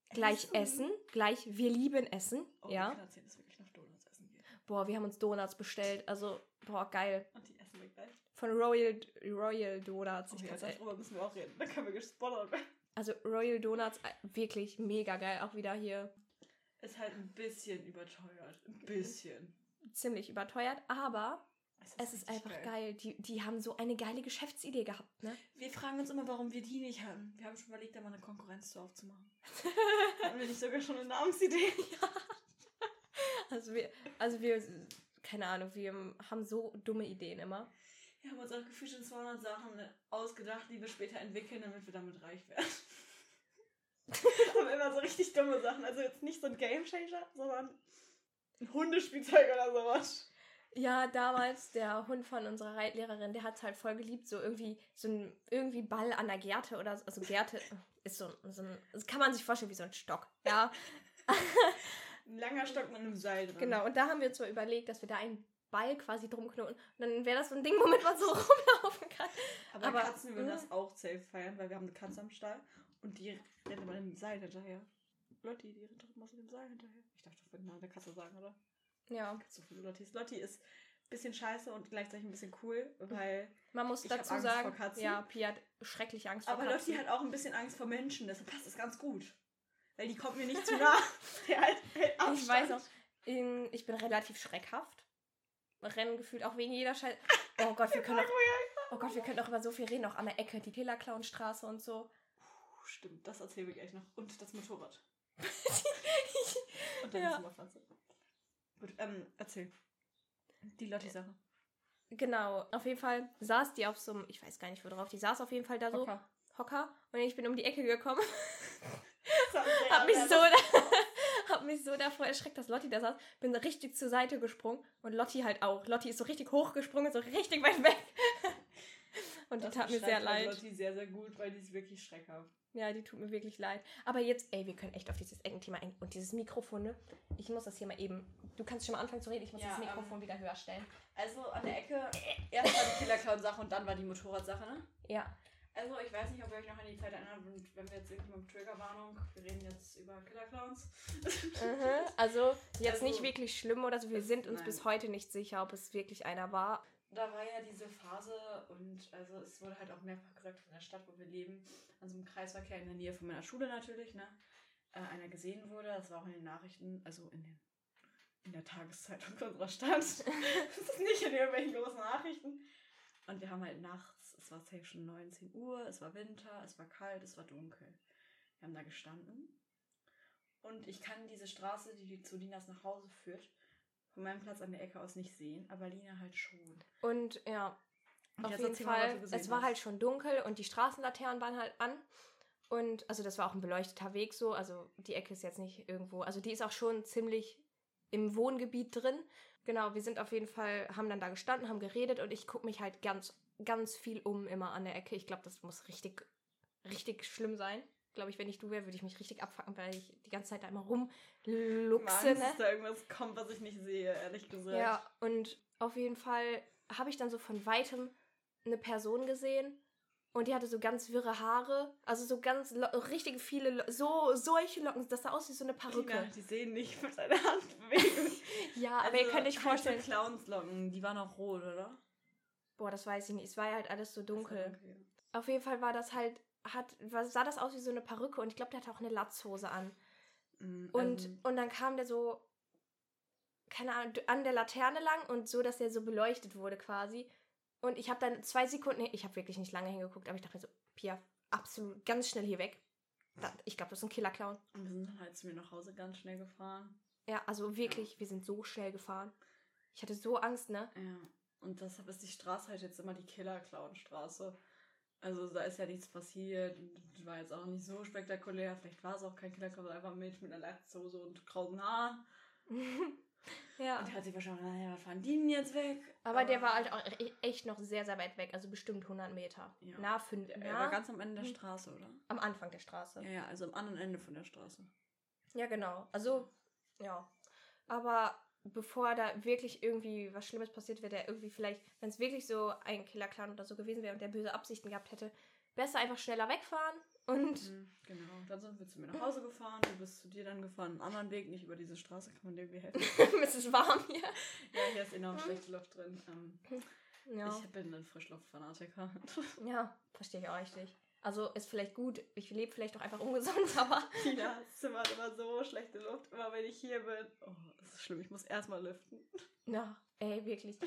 gleich Essen. Essen, gleich wir lieben Essen. Oh, ja. Ich kann erzählen, dass wir wirklich nach Donuts essen gehen. Boah, wir haben uns Donuts bestellt. Also, boah, geil. Und die essen wir gleich. Von Royal, Royal Donuts. Oh, Ich ja, darüber müssen wir auch reden. Da können wir gesponsert werden. Also Royal Donuts, äh, wirklich mega geil. Auch wieder hier Ist halt ein bisschen überteuert. Ein bisschen. ziemlich überteuert, aber es ist richtig einfach geil. Die, die haben so eine geile Geschäftsidee gehabt, ne? Wir fragen uns immer, warum wir die nicht haben. Wir haben schon überlegt, da mal eine Konkurrenz zu aufzumachen. Hatten wir nicht sogar schon eine Namensidee? Also wir, also wir, keine Ahnung, wir haben so dumme Ideen immer. Wir haben uns auch gefühlt schon 200 Sachen ausgedacht, die wir später entwickeln, damit wir damit reich werden. Aber immer so richtig dumme Sachen. Also jetzt nicht so ein Gamechanger, sondern ein Hundespielzeug oder sowas. Ja, damals der Hund von unserer Reitlehrerin, der hat es halt voll geliebt, so irgendwie so ein irgendwie Ball an der Gerte oder so. Also Gerte ist so, so ein, das kann man sich vorstellen wie so ein Stock. Ja, Ein langer Stock mit einem Seil drin. genau. Und da haben wir uns mal überlegt, dass wir da einen Ball quasi drum knoten. Und dann wäre das so ein Ding, womit man so rumlaufen kann. Aber, Aber- Katzen würden das auch safe feiern, weil wir haben eine Katze am Stall und die rennt immer dem Seil hinterher. Lotti, die rennt doch immer so dem Seil hinterher. Ich darf doch den Namen der Katze sagen, oder? Ja, so viele Lottis. Lotti ist ein bisschen scheiße und gleichzeitig ein bisschen cool, weil. man muss Ich dazu Angst sagen, ja, Pia hat schrecklich Angst vor Aber Katzen. Lotti hat auch ein bisschen Angst vor Menschen, deshalb passt das ganz gut. Weil die kommt mir nicht zu nah. Der halt hält Ich Abstand. weiß auch, in, ich bin relativ schreckhaft. Rennen gefühlt auch wegen jeder Scheiße. Oh Gott, wir können auch, oh Gott, wir können auch über so viel reden, auch an der Ecke, die Killerclownstraße und so. Puh, Stimmt, das erzählen wir gleich noch. Und das Motorrad. Und dann Ja. die Zimmerpflanze. Gut, ähm, erzähl. Die Lotti-Sache. Genau, auf jeden Fall saß die auf so einem, ich weiß gar nicht wo drauf, die saß auf jeden Fall da so, Hocker. Hocker, und ich bin um die Ecke gekommen, hab mich so, hab mich so davor erschreckt, dass Lotti da saß, bin so richtig zur Seite gesprungen und Lotti halt auch. Lotti ist so richtig hochgesprungen, so richtig weit weg. Und die Das tat mir sehr halt leid. Lotti sehr, sehr gut, weil die ist wirklich schreckhaft. Ja, die tut mir wirklich leid. Aber jetzt, ey, wir können echt auf dieses Eckenthema ein. Und dieses Mikrofon, ne? Ich muss das hier mal eben. Du kannst schon mal anfangen zu reden, ich muss Ja, das Mikrofon ähm, wieder höher stellen. Also an der Ecke, erst war die Killer-Clown-Sache und dann war die Motorradsache, ne? Ja. Also ich weiß nicht, ob ihr euch noch an die Zeit erinnert und wenn wir jetzt irgendwie mal Triggerwarnung, wir reden jetzt über Killer-Clowns. Mhm. Also, jetzt Also- nicht wirklich schlimm oder so. Wir sind uns nein. bis heute nicht sicher, ob es wirklich einer war. Da war ja diese Phase und also es wurde halt auch mehrfach gesagt von der Stadt, wo wir leben, an so einem Kreisverkehr in der Nähe von meiner Schule natürlich, ne, äh, einer gesehen wurde. Das war auch in den Nachrichten, also in den in der Tageszeitung unserer Stadt. das ist nicht in irgendwelchen großen Nachrichten. Und wir haben halt nachts, es war safe schon 19 Uhr, es war Winter, es war kalt, es war dunkel. Wir haben da gestanden. Und ich kann diese Straße, die zu Linas nach Hause führt, von meinem Platz an der Ecke aus nicht sehen, aber Lina halt schon. Und ja, Und auf jeden mal, Fall. Es war hast. halt schon dunkel und die Straßenlaternen waren halt an. Und also das war auch ein beleuchteter Weg so. Also die Ecke ist jetzt nicht irgendwo. Also die ist auch schon ziemlich im Wohngebiet drin. Genau, wir sind auf jeden Fall, haben dann da gestanden, haben geredet und ich gucke mich halt ganz, ganz viel um immer an der Ecke. Ich glaube, das muss richtig, richtig schlimm sein. Glaube ich, wenn ich du wäre, würde ich mich richtig abfacken, weil ich die ganze Zeit da immer rumluchse. Ne? dass da irgendwas kommt, was ich nicht sehe, ehrlich gesagt. Ja, und auf jeden Fall habe ich dann so von weitem eine Person gesehen und die hatte so ganz wirre Haare, also so ganz richtig viele, Lo- so solche Locken, das sah aus wie so eine Perücke. Lina, die sehen nicht mit deiner Handbewegung. Ja, aber ihr könnt euch vorstellen, Clownslocken, die waren auch rot, oder? Boah, das weiß ich nicht, es war ja halt alles so dunkel. Okay. Auf jeden Fall war das halt, hat, sah das aus wie so eine Perücke und ich glaube, der hatte auch eine Latzhose an. Mm, Und, ähm, und dann kam der so, keine Ahnung, an der Laterne lang und so, dass der so beleuchtet wurde quasi. Und ich habe dann zwei Sekunden, ich habe wirklich nicht lange hingeguckt, aber ich dachte mir so, Pia, absolut ganz schnell hier weg. Da, ich glaube, das ist ein Killer-Clown. und wir sind dann halt zu mir nach Hause ganz schnell gefahren. Ja, also wirklich, wir sind so schnell gefahren. Ich hatte so Angst, ne? Ja. Und deshalb ist die Straße halt jetzt immer die Killer-Clown-Straße. Also da ist ja nichts passiert war jetzt auch nicht so spektakulär. Vielleicht war es auch kein Killer-Clown, sondern einfach ein Mädchen mit einer Latzhose und krausen Haaren. ja. Und der hat sich wahrscheinlich, naja, was fahren die denn jetzt weg? Aber der war halt auch e- echt noch sehr, sehr weit weg, also bestimmt 100 Meter. Ja. Na, fünf, Er war ganz am Ende der Mhm. Straße, oder? am Anfang der Straße. Ja, ja, also am anderen Ende von der Straße. Ja, genau. Also, ja. Aber bevor da wirklich irgendwie was Schlimmes passiert wäre, der irgendwie vielleicht, wenn es wirklich so ein Killer-Clan oder so gewesen wäre und der böse Absichten gehabt hätte, besser einfach schneller wegfahren und Mhm, genau. Dann sind wir zu mir nach Hause gefahren. Du bist zu dir dann gefahren. Einen anderen Weg, nicht über diese Straße. Kann man dir irgendwie helfen? es ist warm hier. ja, hier ist enorm schlechte Luft drin. Ähm, Ja, Ich bin ein Frischluftfanatiker. ja verstehe ich auch richtig. Also ist vielleicht gut, ich lebe vielleicht auch einfach ungesund, aber. Tinas Zimmer hat immer so schlechte Luft. Immer wenn ich hier bin. Oh, das ist schlimm. Ich muss erstmal lüften. Ja, ey, wirklich.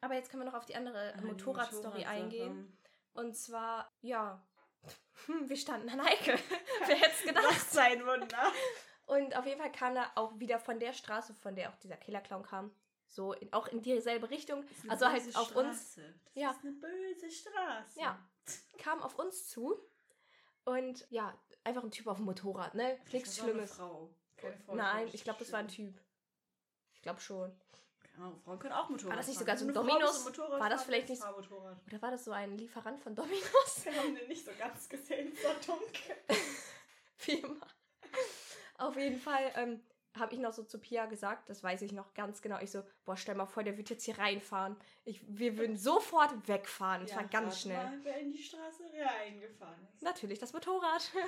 Aber jetzt können wir noch auf die andere Ah, Motorradstory Motorradsache. eingehen. Und zwar, ja, wir standen an Ecke. Wer hätte es gedacht? Was sein Wunder. Und auf jeden Fall kam da auch wieder von der Straße, von der auch dieser Killerclown kam. So, in, auch in dieselbe Richtung. Also halt auf uns. Das Ja. ist eine böse Straße. Ja. Kam auf uns zu. Und ja, einfach ein Typ auf dem Motorrad, ne? Nichts Das Schlimmes. Frau. Keine Frau, Nein, ich glaube, das war ein. Typ. Ich glaube schon. Ahnung, Frauen können auch Motorrad War das nicht sogar so ein Dominos? So War das vielleicht nicht-. Oder war das so ein Lieferant von Dominos? Wir haben den nicht so ganz gesehen, es war dunkel. Wie immer. Auf jeden Fall ähm, habe ich noch so zu Pia gesagt, das weiß ich noch ganz genau. Ich so, boah, stell mal vor, der wird jetzt hier reinfahren. Ich, wir würden sofort wegfahren. Es war ganz schnell. Mal, wer in die Straße reingefahren ist. Natürlich das Motorrad.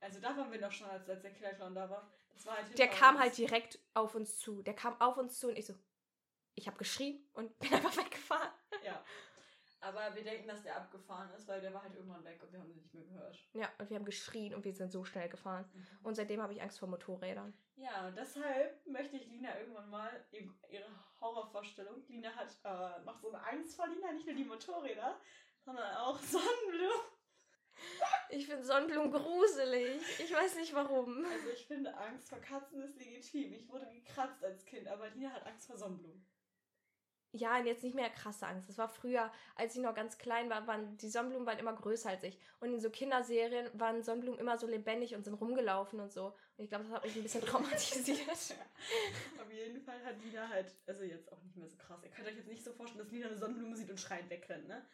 Also da waren wir noch schon, als, als der Killerclown da war. Das halt Der kam uns. halt direkt auf uns zu. Der kam auf uns zu und ich so, ich habe geschrien und bin einfach weggefahren. Ja. Aber wir denken, dass der abgefahren ist, weil der war halt irgendwann weg und wir haben ihn nicht mehr gehört. Ja, und wir haben geschrien und wir sind so schnell gefahren. Und seitdem habe ich Angst vor Motorrädern. Ja, und deshalb möchte ich Lina irgendwann mal ihr- ihre Horrorvorstellung. Lina hat äh, noch so eine Angst vor Lina, nicht nur die Motorräder, sondern auch Sonnenblumen. Ich finde Sonnenblumen gruselig. Ich weiß nicht warum. Also ich finde, Angst vor Katzen ist legitim. Ich wurde gekratzt als Kind, aber Lina hat Angst vor Sonnenblumen. Ja, und jetzt nicht mehr krasse Angst. Das war früher, als ich noch ganz klein war, waren die Sonnenblumen waren immer größer als ich. Und in so Kinderserien waren Sonnenblumen immer so lebendig und sind rumgelaufen und so. Und ich glaube, das hat mich ein bisschen traumatisiert. Auf jeden Fall hat Lina halt, also jetzt auch nicht mehr so krass. Ihr könnt euch jetzt nicht so vorstellen, dass Lina eine Sonnenblume sieht und schreiend wegrennt, ne?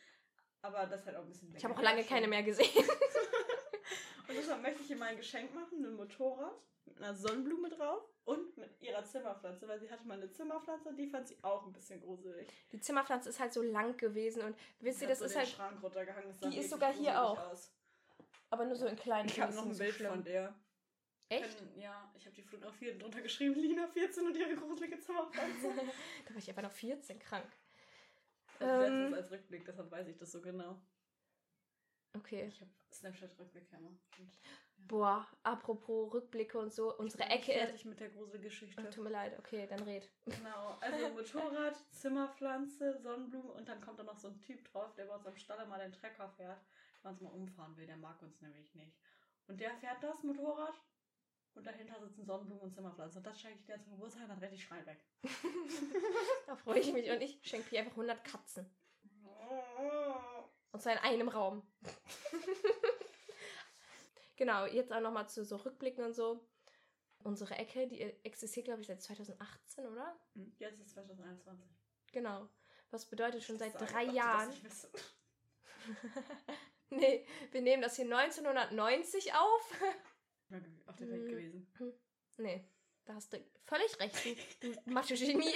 Aber das halt auch ein bisschen Ich habe auch lange keine mehr gesehen. Und deshalb möchte ich ihr mal ein Geschenk machen, ein Motorrad mit einer Sonnenblume drauf und mit ihrer Zimmerpflanze, weil sie hatte mal eine Zimmerpflanze und die fand sie auch ein bisschen gruselig. Die Zimmerpflanze ist halt so lang gewesen und wisst ihr, das so ist halt, Schrank runtergehangen. das Die ist sogar hier auch. Aus. aber nur so in kleinen. Ich habe noch ein Bild schlimm. von der. Echt? Können- ja, ich habe die fotografiert und drunter geschrieben, Lina 14 und ihre gruselige Zimmerpflanze. da war ich einfach noch 14 krank. Und letztens Ähm. als Rückblick, deshalb weiß ich das so genau. Okay. Ich habe Snapchat-Rückblick ja Boah, apropos Rückblicke und so, unsere bin Ecke. Fertig mit der Gruselgeschichte. Ach, tut mir leid, okay, dann red. Genau, also Motorrad, Zimmerpflanze, Sonnenblumen und dann kommt da noch so ein Typ drauf, der bei uns am Stall mal den Trecker fährt, der uns mal umfahren will. Der mag uns nämlich nicht. Und der fährt das Motorrad und dahinter sitzen Sonnenblumen und Zimmerpflanzen. Und das schenke ich dir zum Geburtstag, dann rette ich Schreien weg. Da freue ich mich und ich schenke dir einfach 100 Katzen. Und zwar in einem Raum. Genau, jetzt auch nochmal zu so Rückblicken und so. Unsere Ecke, die existiert, glaube ich, seit 2018, oder? Hm, Jetzt ist 2021. Genau. Was bedeutet schon seit drei das Jahren. wissen. nee, wir nehmen das hier 1990 auf. Auf der Welt Hm. gewesen. nee, da hast du völlig recht, du, du Mathe-Genie.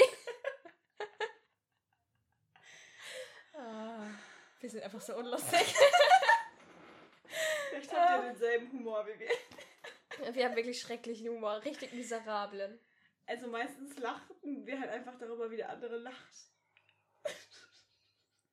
ah, wir sind einfach so unlustig. Vielleicht habt ihr denselben Humor wie wir. Wir haben wirklich schrecklichen Humor, richtig miserablen. Also meistens lachen wir halt einfach darüber, wie der andere lacht.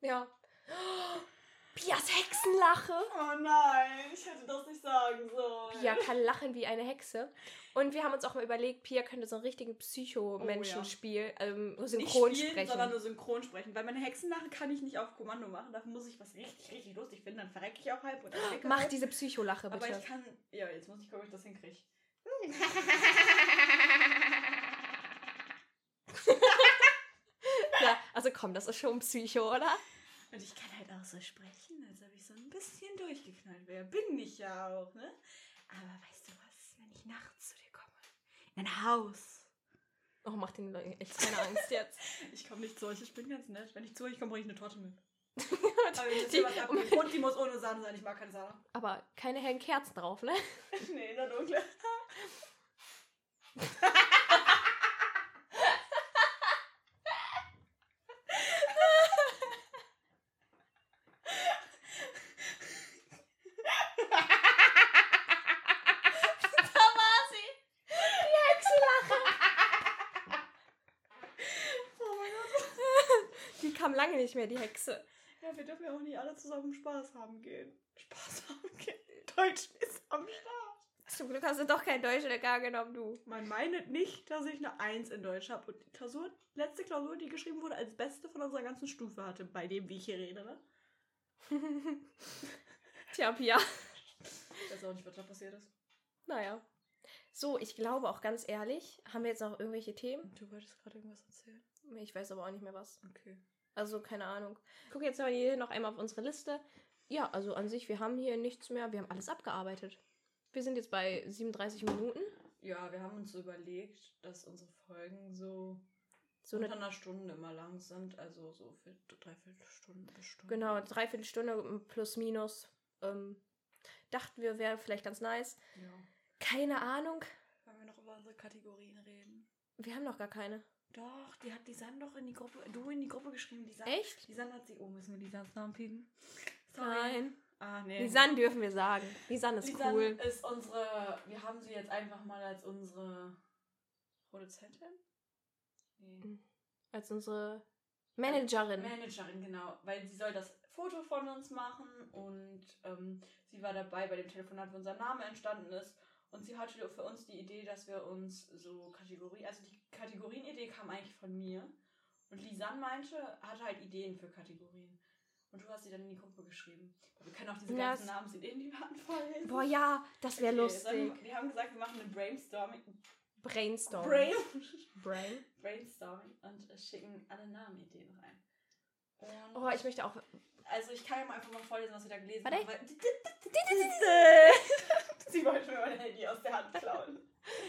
Ja. Pias Hexenlache. Oh nein, ich hätte das nicht sagen sollen. Pia kann lachen wie eine Hexe. Und wir haben uns auch mal überlegt, Pia könnte so einen richtigen Psycho-Menschen Oh, ja. spielen, ähm, nicht synchron spielen, sprechen. sondern nur synchron sprechen. Weil meine Hexenlache kann ich nicht auf Kommando machen. Dafür muss ich was richtig, richtig lustig finden. Dann verrecke ich auch halb und erschrecke Mach halb. diese Psycholache Aber bitte. ich kann... Ja, jetzt muss ich gucken, ob ich das hinkriege. Ja, also komm, das ist schon Psycho, oder? Und ich kann halt auch so sprechen, als ob ich so ein bisschen durchgeknallt wäre. Bin ich ja auch, ne? Aber weißt du was, wenn ich nachts zu dir komme? In ein Haus. Oh, mach den Leuten echt keine Angst jetzt. Ich komme nicht zu euch, ich bin ganz nett. Wenn ich zu euch komme, bringe ich eine Torte mit. Die- Aber abgeht. Und die muss ohne Sahne sein. Ich mag keine Sahne. Aber keine hellen Kerzen drauf, ne? nee, in der Dunkle. Da war sie. Die Hexenlache. Oh mein Gott. Die kam lange nicht mehr, die Hexe. Ja, wir dürfen ja auch nicht alle zusammen Spaß haben gehen. Spaß haben gehen. Deutsch ist am Start. Zum Glück hast du doch kein Deutsch LK genommen, du. Man meinet nicht, dass ich eine 1 in Deutsch habe. Und die Klausur, letzte Klausur, die geschrieben wurde, als beste von unserer ganzen Stufe hatte, bei dem, wie ich hier rede, ne? Tja, Pia. Ich weiß auch nicht, was da passiert ist. Naja. So, ich glaube auch ganz ehrlich, haben wir jetzt noch irgendwelche Themen? Du wolltest gerade irgendwas erzählen? Ich weiß aber auch nicht mehr was. Okay. Also, keine Ahnung. Ich gucke jetzt mal hier noch einmal auf unsere Liste. Ja, also an sich, wir haben hier nichts mehr. Wir haben alles abgearbeitet. Wir sind jetzt bei 37 Minuten. Ja, wir haben uns so überlegt, dass unsere Folgen so, So unter eine, einer Stunde immer lang sind. Also so für dreiviertel Stunde bis Stunde. genau, dreiviertel Stunde plus minus. Ähm, dachten wir, wäre vielleicht ganz nice. Ja. Keine Ahnung. Wollen wir noch über unsere Kategorien reden? Wir haben noch gar keine. Doch, die hat Lisanne doch in die Gruppe, du in die Gruppe geschrieben. Lisanne, Echt? Lisanne hat sie, oh, müssen wir Lisannes Namen piepen? Nein. Ah, nee. Lisanne dürfen wir sagen. Lisanne ist Lisanne cool. ist unsere, wir haben sie jetzt einfach mal als unsere Produzentin? Nee. Als unsere Managerin. Managerin, genau. Weil sie soll das Foto von uns machen und ähm, sie war dabei bei dem Telefonat, wo unser Name entstanden ist. Und sie hatte für uns die Idee, dass wir uns so Kategorie, also die Kategorienidee kam eigentlich von mir. Und Lisanne meinte, hatte halt Ideen für Kategorien. Und du hast sie dann in die Gruppe geschrieben. Wir können auch diese ganzen Namensideen, die wir hatten, vorlesen. Boah, ja, das wäre Okay, lustig. wir- Wir haben gesagt, wir machen eine Brainstorming. Brainstorm. Brain. Brain. Brainstorming und schicken alle Namenideen rein. Und Oh, ich möchte auch. Also ich kann ja mal einfach mal vorlesen, was wir da gelesen Warte. haben. Sie wollte mir mein Handy aus der Hand klauen.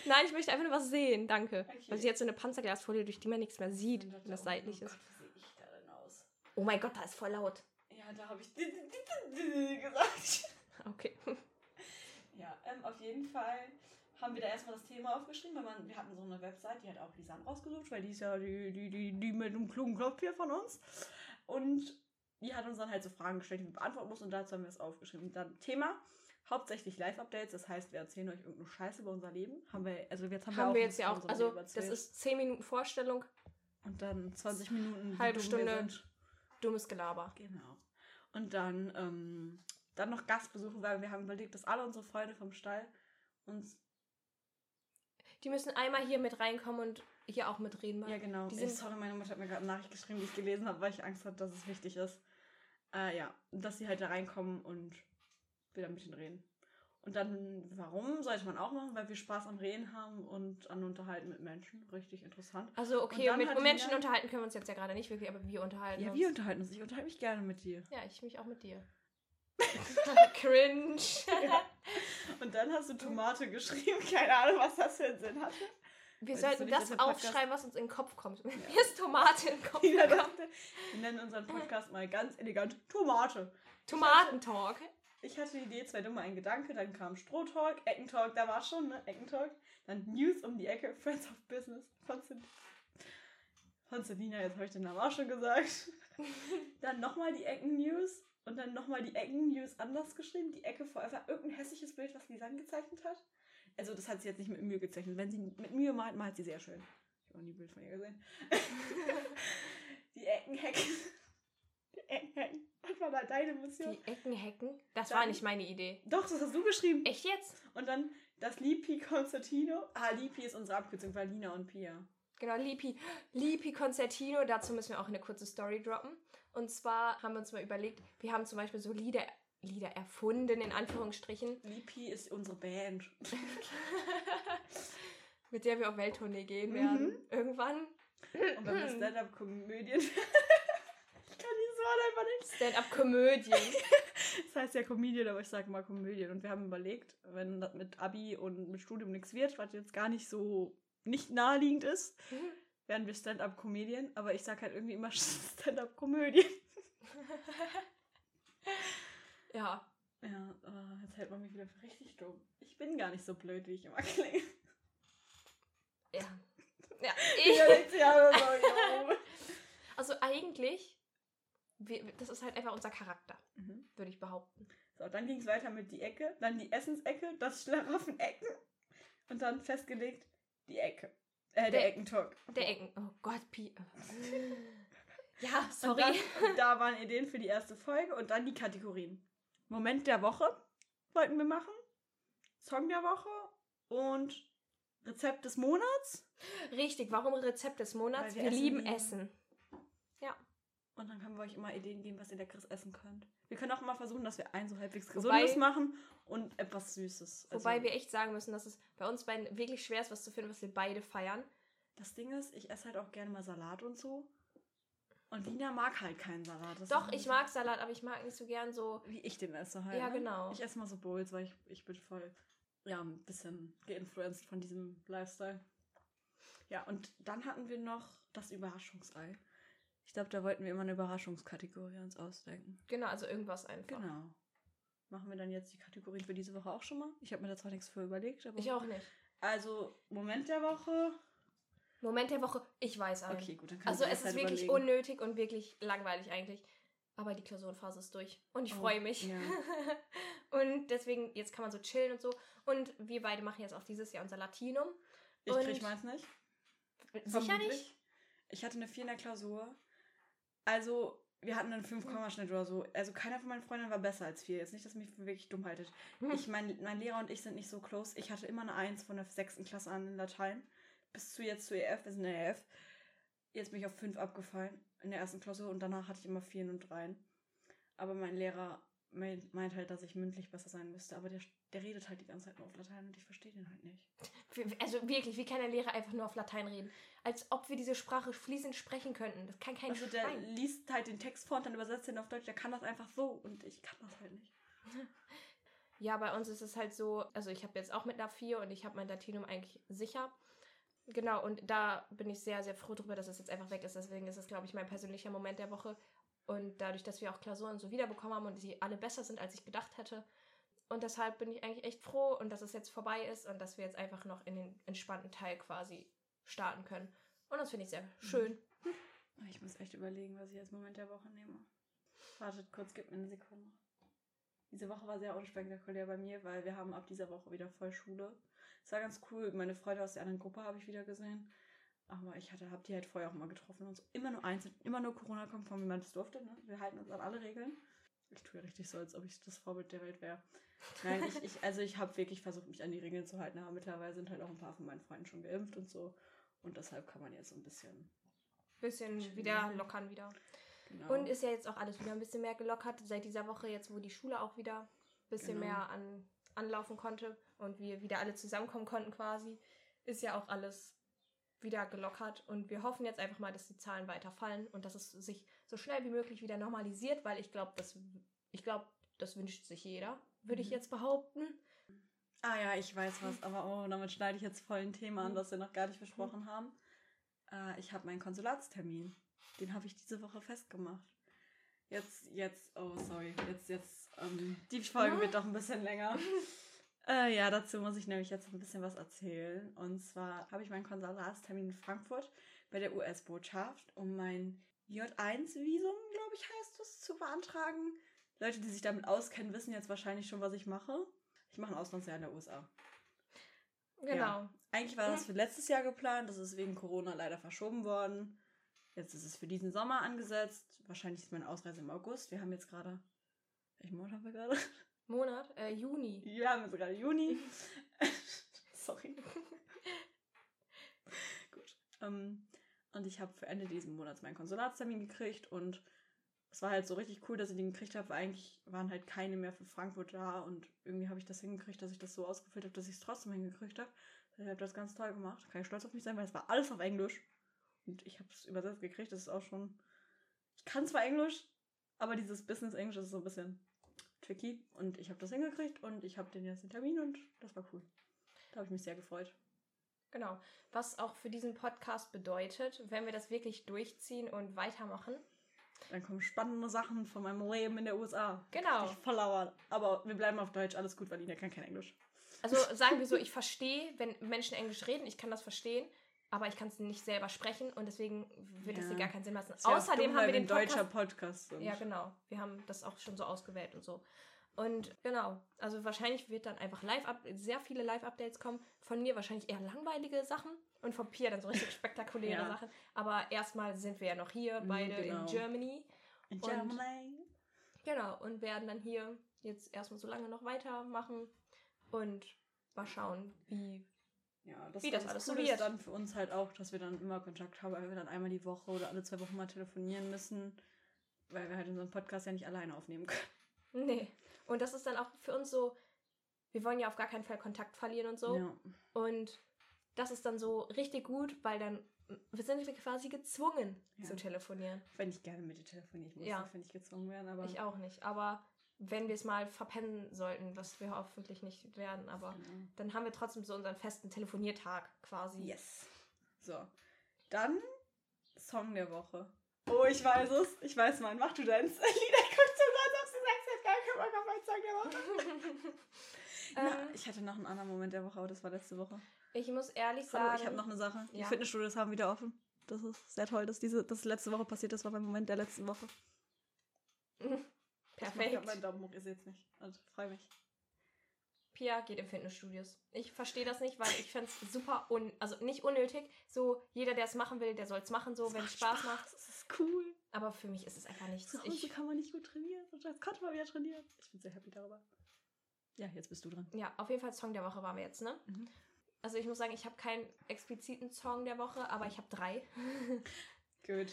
Nein, ich möchte einfach nur was sehen. Danke. Okay. Weil sie jetzt so eine Panzerglasfolie, durch die man nichts mehr sieht, Und wenn das oh seitlich Gott, ist. Wie sehe ich da denn aus? Oh mein Gott, da ist voll laut. Ja, da habe ich gesagt. Okay. Ja, ähm, auf jeden Fall haben wir da erstmal das Thema aufgeschrieben, weil man, wir hatten so eine Website, die hat auch Lisanne rausgesucht, weil die ist ja die, die, die, die mit einem klugen Kopf hier von uns. Und die hat uns dann halt so Fragen gestellt, die wir beantworten mussten und dazu haben wir es aufgeschrieben. Dann Thema, hauptsächlich Live-Updates, das heißt, wir erzählen euch irgendeine Scheiße über unser Leben. Haben wir, also jetzt haben, Haben wir, wir jetzt ja auch. Also, das ist 10 Minuten Vorstellung. Und dann 20 Minuten, Halbe Stunde. Dummes Gelaber. Genau. Und dann, ähm, dann noch Gastbesuche, weil wir haben überlegt, dass alle unsere Freunde vom Stall uns. Die müssen einmal hier mit reinkommen und hier auch mitreden. Ja, genau. Die sind- Sorry, meine Mutter hat mir gerade eine Nachricht geschrieben, die ich gelesen habe, weil ich Angst hatte, dass es wichtig ist. Äh, ja, dass sie halt da reinkommen und wir da mit ihnen reden. Und dann, warum sollte man auch machen? Weil wir Spaß am Reden haben und an Unterhalten mit Menschen. Richtig interessant. Also, okay, mit Menschen Nina- unterhalten können wir uns jetzt ja gerade nicht wirklich, aber wir unterhalten Ja, uns. wir unterhalten uns. Ich unterhalte mich gerne mit dir. Ja, ich mich auch mit dir. Cringe. Und dann hast du Tomate geschrieben. Keine Ahnung, was das für einen Sinn hatte. Wir Wolltest sollten das aufschreiben, was uns in den Kopf kommt. Mir ist Tomate in den Kopf Tina gekommen. dachte, wir nennen unseren Podcast mal ganz elegant Tomate. Tomatentalk. Ich hatte die Idee, zwei dumme, ein Gedanke, dann kam Strohtalk, Eckentalk, da war schon, ne? Eckentalk. Dann News um die Ecke, Friends of Business von, Cel von Selina, jetzt habe ich den Namen auch schon gesagt. dann nochmal die Ecken-News und dann nochmal die Ecken-News anders geschrieben, die Ecke Forever, irgendein hässliches Bild, was Lisanne gezeichnet hat. Also das hat sie jetzt nicht mit Mühe gezeichnet. Wenn sie mit Mühe malt, malt sie sehr schön. Ich habe auch nie ein Bild von ihr gesehen. die Eckenhecken. Die Eckenhecken. Was war da deine Mission? Die Eckenhecken. Das Dann- war nicht meine Idee. Doch, das hast du geschrieben. Echt jetzt? Und dann das Lipi Concertino. Ah, Lipi ist unsere Abkürzung, weil Lina und Pia. Genau, Lipi. Lipi Concertino. Dazu müssen wir auch eine kurze Story droppen. Und zwar haben wir uns mal überlegt, wir haben zum Beispiel so Lieder, Lieder erfunden, in Anführungsstrichen, Lipi ist unsere Band. mit der wir auf Welttournee gehen Mhm. werden. Irgendwann. Und wenn wir Stand-Up-Komödien. ich kann dieses Wort einfach nicht. Stand-up-Komödien. Das heißt ja Comedian, aber ich sage mal Komödien. Und wir haben überlegt, wenn das mit Abi und mit Studium nichts wird, was jetzt gar nicht so nicht naheliegend ist, werden wir Stand-Up-Comedian. Aber ich sage halt irgendwie immer Stand-Up-Komödien. Ja. Ja, äh, jetzt hält man mich wieder für richtig dumm. Ich bin gar nicht so blöd, wie ich immer klinge. Ja. Ja, ich. Also eigentlich, wir, das ist halt einfach unser Charakter, Mhm. würde ich behaupten. So, dann ging es weiter mit die Ecke, dann die Essensecke, das Schlaraffenecken und dann festgelegt die Ecke. Äh, der, Der- Eckentalk. Der Ecken. Oh Gott, Pi. Ja, Und sorry. dann, da waren Ideen für die erste Folge und dann die Kategorien. Moment der Woche wollten wir machen. Song der Woche und Rezept des Monats. Richtig, warum Rezept des Monats? Weil wir Wir, essen lieben. Essen. Und dann können wir euch immer Ideen geben, was ihr leckeres essen könnt. Wir können auch immer versuchen, dass wir ein so halbwegs Wobei- gesundes machen und etwas Süßes. Wobei Also, wir echt sagen müssen, dass es bei uns beiden wirklich schwer ist, was zu finden, was wir beide feiern. Das Ding ist, ich esse halt auch gerne mal Salat und so. Und Lina mag halt keinen Salat. Das Doch, ich mag Salat, aber ich mag nicht so gern so. Wie ich den esse halt. Ja, ne? genau. Ich esse mal so Bowls, weil ich, ich bin voll, ja, ein bisschen geinfluenced von diesem Lifestyle. Ja, und dann hatten wir noch das Überraschungsei. Ich glaube, da wollten wir immer eine Überraschungskategorie uns ausdenken. Genau, also irgendwas einfach. Genau. Machen wir dann jetzt die Kategorien für diese Woche auch schon mal? Ich habe mir da zwar nichts für überlegt, aber. Ich auch nicht. Also, Moment der Woche. Moment der Woche, ich weiß einen. Okay, gut, dann kann Also es ist wirklich überlegen. unnötig und wirklich langweilig eigentlich. Aber die Klausurenphase ist durch. Und ich Oh, freue mich. ja. und deswegen, jetzt kann man so chillen und so. Und wir beide machen jetzt auch dieses Jahr unser Latinum. Ich und- krieg meins nicht. Sicher nicht? Ich hatte eine 4 in der Klausur. Also, wir hatten einen 5 Schnitt oder so. Also, keiner von meinen Freundinnen war besser als 4. Jetzt nicht, dass mich wirklich dumm haltet. Ich, mein, mein Lehrer und ich sind nicht so close. Ich hatte immer eine 1 von der 6. Klasse an in Latein. Bis zu jetzt zu EF. Wir sind in der EF. Jetzt bin ich auf 5 abgefallen in der ersten Klausur und danach hatte ich immer 4 und 3. Aber mein Lehrer meint, meint halt, dass ich mündlich besser sein müsste. Aber der, der redet halt die ganze Zeit nur auf Latein und ich verstehe den halt nicht. Also wirklich, wie kann der Lehrer einfach nur auf Latein reden? Als ob wir diese Sprache fließend sprechen könnten. Das kann kein Also der Schwein. liest halt den Text vor und dann übersetzt ihn auf Deutsch. Der kann das einfach so und ich kann das halt nicht. Ja, bei uns ist es halt so, also ich habe jetzt auch mit einer 4 und ich habe mein Latinum eigentlich sicher. Genau, und da bin ich sehr, sehr froh drüber, dass es jetzt einfach weg ist. Deswegen ist es, glaube ich, mein persönlicher Moment der Woche. Und dadurch, dass wir auch Klausuren so wiederbekommen haben und sie alle besser sind, als ich gedacht hätte. Und deshalb bin ich eigentlich echt froh und dass es jetzt vorbei ist und dass wir jetzt einfach noch in den entspannten Teil quasi starten können. Und das finde ich sehr schön. Ich muss echt überlegen, was ich als Moment der Woche nehme. Wartet kurz, gib mir eine Sekunde. Diese Woche war sehr unspektakulär bei mir, weil wir haben ab dieser Woche wieder voll Schule. Es war ganz cool. Meine Freunde aus der anderen Gruppe habe ich wieder gesehen. Aber ich hatte, habe die halt vorher auch mal getroffen und so. Immer nur einzeln, immer nur Corona-konform, wie man das durfte. Ne? Wir halten uns an alle Regeln. Ich tue ja richtig so, als ob ich das Vorbild der Welt wäre. Nein, ich, ich, also ich habe wirklich versucht, mich an die Regeln zu halten. Aber mittlerweile sind halt auch ein paar von meinen Freunden schon geimpft und so. Und deshalb kann man jetzt so ein bisschen. Bisschen wieder lockern wieder. Genau. Und ist ja jetzt auch alles wieder ein bisschen mehr gelockert seit dieser Woche, jetzt wo die Schule auch wieder ein bisschen Genau. mehr an, anlaufen konnte und wir wieder alle zusammenkommen konnten quasi, ist ja auch alles wieder gelockert und wir hoffen jetzt einfach mal, dass die Zahlen weiter fallen und dass es sich so schnell wie möglich wieder normalisiert, weil ich glaube, das ich glaube, das wünscht sich jeder, würde ich Mhm. jetzt behaupten. Ah ja, ich weiß was, aber oh, damit schneide ich jetzt voll ein Thema an, Mhm. das wir noch gar nicht besprochen haben. Äh, ich habe meinen Konsulatstermin. Den habe ich diese Woche festgemacht. Jetzt, jetzt, oh sorry, jetzt, jetzt, ähm, die Folge wird doch ein bisschen länger. Äh, ja, dazu muss ich nämlich jetzt ein bisschen was erzählen. Und zwar habe ich meinen Konsulatstermin in Frankfurt bei der US-Botschaft, um mein J1-Visum, glaube ich, heißt es, zu beantragen. Leute, die sich damit auskennen, wissen jetzt wahrscheinlich schon, was ich mache. Ich mache ein Auslandsjahr in der USA. Genau. Eigentlich war das für letztes Jahr geplant, das ist wegen Corona leider verschoben worden. Jetzt ist es für diesen Sommer angesetzt. Wahrscheinlich ist meine Ausreise im August. Wir haben jetzt gerade. Welchen Monat haben wir gerade? Monat, äh, Juni. Wir haben gerade Juni. Sorry. Gut. Ähm, und ich habe für Ende diesen Monats meinen Konsulatstermin gekriegt und es war halt so richtig cool, dass ich den gekriegt habe, weil eigentlich waren halt keine mehr für Frankfurt da und irgendwie habe ich das hingekriegt, dass ich das so ausgefüllt habe, dass ich es trotzdem hingekriegt habe. Ich habe das ganz toll gemacht. Kann ich stolz auf mich sein, weil es war alles auf Englisch. Und ich habe es übersetzt gekriegt. Das ist auch schon. Ich kann zwar Englisch, aber dieses Business-Englisch ist so ein bisschen tricky. Und ich habe das hingekriegt und ich habe den jetzt den Termin und das war cool. Da habe ich mich sehr gefreut. Genau. Was auch für diesen Podcast bedeutet, wenn wir das wirklich durchziehen und weitermachen. Dann kommen spannende Sachen von meinem Leben in der USA. Genau. Ich verlauer. Aber wir bleiben auf Deutsch. Alles gut, weil Ina kann kein Englisch. Also sagen wir so, ich verstehe, wenn Menschen Englisch reden, ich kann das verstehen. Aber ich kann es nicht selber sprechen und deswegen wird es Ja. hier gar keinen Sinn machen. Ja Außerdem dumm, haben wir den Podcast deutscher Podcast sind. Ja, genau. Wir haben das auch schon so ausgewählt und so. Und genau, also wahrscheinlich wird dann einfach live sehr viele Live-Updates kommen. Von mir wahrscheinlich eher langweilige Sachen und von Pia dann so richtig spektakuläre Ja. Sachen. Aber erstmal sind wir ja noch hier, Mhm, beide genau. in Germany. In Und- Germany. Genau, und werden dann hier jetzt erstmal so lange noch weitermachen und mal schauen, wie. Ja, das, Wie das ganz alles cool wird. dann für uns halt auch, dass wir dann immer Kontakt haben, weil wir dann einmal die Woche oder alle zwei Wochen mal telefonieren müssen, weil wir halt unseren Podcast ja nicht alleine aufnehmen können. Nee. Und das ist dann auch für uns so, wir wollen ja auf gar keinen Fall Kontakt verlieren und so. Ja. Und das ist dann so richtig gut, weil dann wir sind wir quasi gezwungen Ja. zu telefonieren. Wenn ich gerne mit dir telefoniere, ich muss Ja. nicht, wenn ich gezwungen werden, aber. Ich auch nicht. Aber wenn wir es mal verpennen sollten, was wir hoffentlich nicht werden, aber Genau. dann haben wir trotzdem so unseren festen Telefoniertag quasi. Yes. So. Dann Song der Woche. Oh, ich weiß es. Ich weiß meinen. Mach du deins. Lina guckt so, als ob sie sagt, sie hat gar keinen Bock auf meinen Song der Woche. Na, ähm, ich hatte noch einen anderen Moment der Woche, aber das war letzte Woche. ich muss ehrlich Hallo, sagen, ich habe noch eine Sache. Die Ja. Fitnessstudios haben wieder offen. Das ist sehr toll, dass diese, das letzte Woche passiert ist. Das war mein Moment der letzten Woche. Ich perfekt. grad meinen Daumen hoch, ihr seht's nicht. Also, freu mich. Pia geht in Fitnessstudios. Ich verstehe das nicht, weil ich finde es super, un also nicht unnötig. So, jeder, der es machen will, der soll es machen, so, wenn es Spaß macht. Das ist cool. Aber für mich ist es einfach nichts. Zu Hause Ich, kann man nicht gut trainieren. Und jetzt konnte man wieder trainieren. Ich bin sehr happy darüber. Ja, jetzt bist du dran. ja, auf jeden Fall Song der Woche waren wir jetzt, ne? Mhm. Also ich muss sagen, ich habe keinen expliziten Song der Woche, aber ich habe drei. Gut.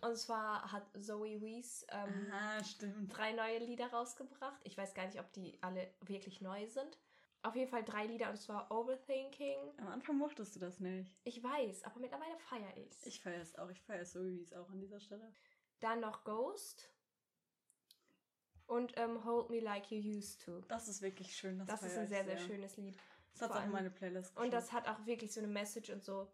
Und zwar hat Zoe Wees ähm, Aha, drei neue Lieder rausgebracht. Ich weiß gar nicht, ob die alle wirklich neu sind. Auf jeden Fall drei Lieder und zwar Overthinking. Am Anfang mochtest du das nicht. Ich weiß, aber mittlerweile feiere ich's. Ich feiere es auch. Ich feiere es so, wie es auch an dieser Stelle. Dann noch Ghost. Und ähm, Hold Me Like You Used To. Das ist wirklich schön. Das, Das ist ein ich sehr, sehr schönes Lied. Das hat auch meine Playlist Und das geschafft. hat auch wirklich so eine Message und so.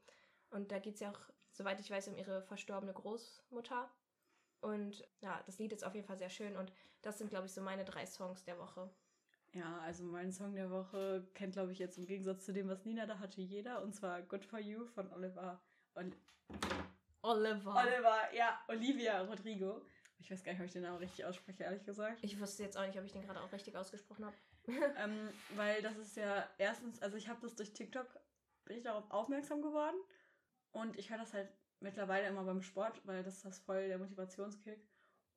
Und da geht es ja auch, soweit ich weiß, um ihre verstorbene Großmutter. Und ja, das Lied ist auf jeden Fall sehr schön. Und das sind, glaube ich, so meine drei Songs der Woche. Ja, also mein Song der Woche kennt, glaube ich, jetzt im Gegensatz zu dem, was Nina da hatte, jeder. Und zwar Good For You von Oliver. Ol Oliver. Oliver, ja, Olivia Rodrigo. Ich weiß gar nicht, ob ich den Namen richtig ausspreche, ehrlich gesagt. Ich wusste jetzt auch nicht, ob ich den gerade auch richtig ausgesprochen habe. ähm, weil das ist ja erstens, also ich habe das durch TikTok, bin ich darauf aufmerksam geworden. Und ich höre das halt mittlerweile immer beim Sport, weil das ist das voll der Motivationskick.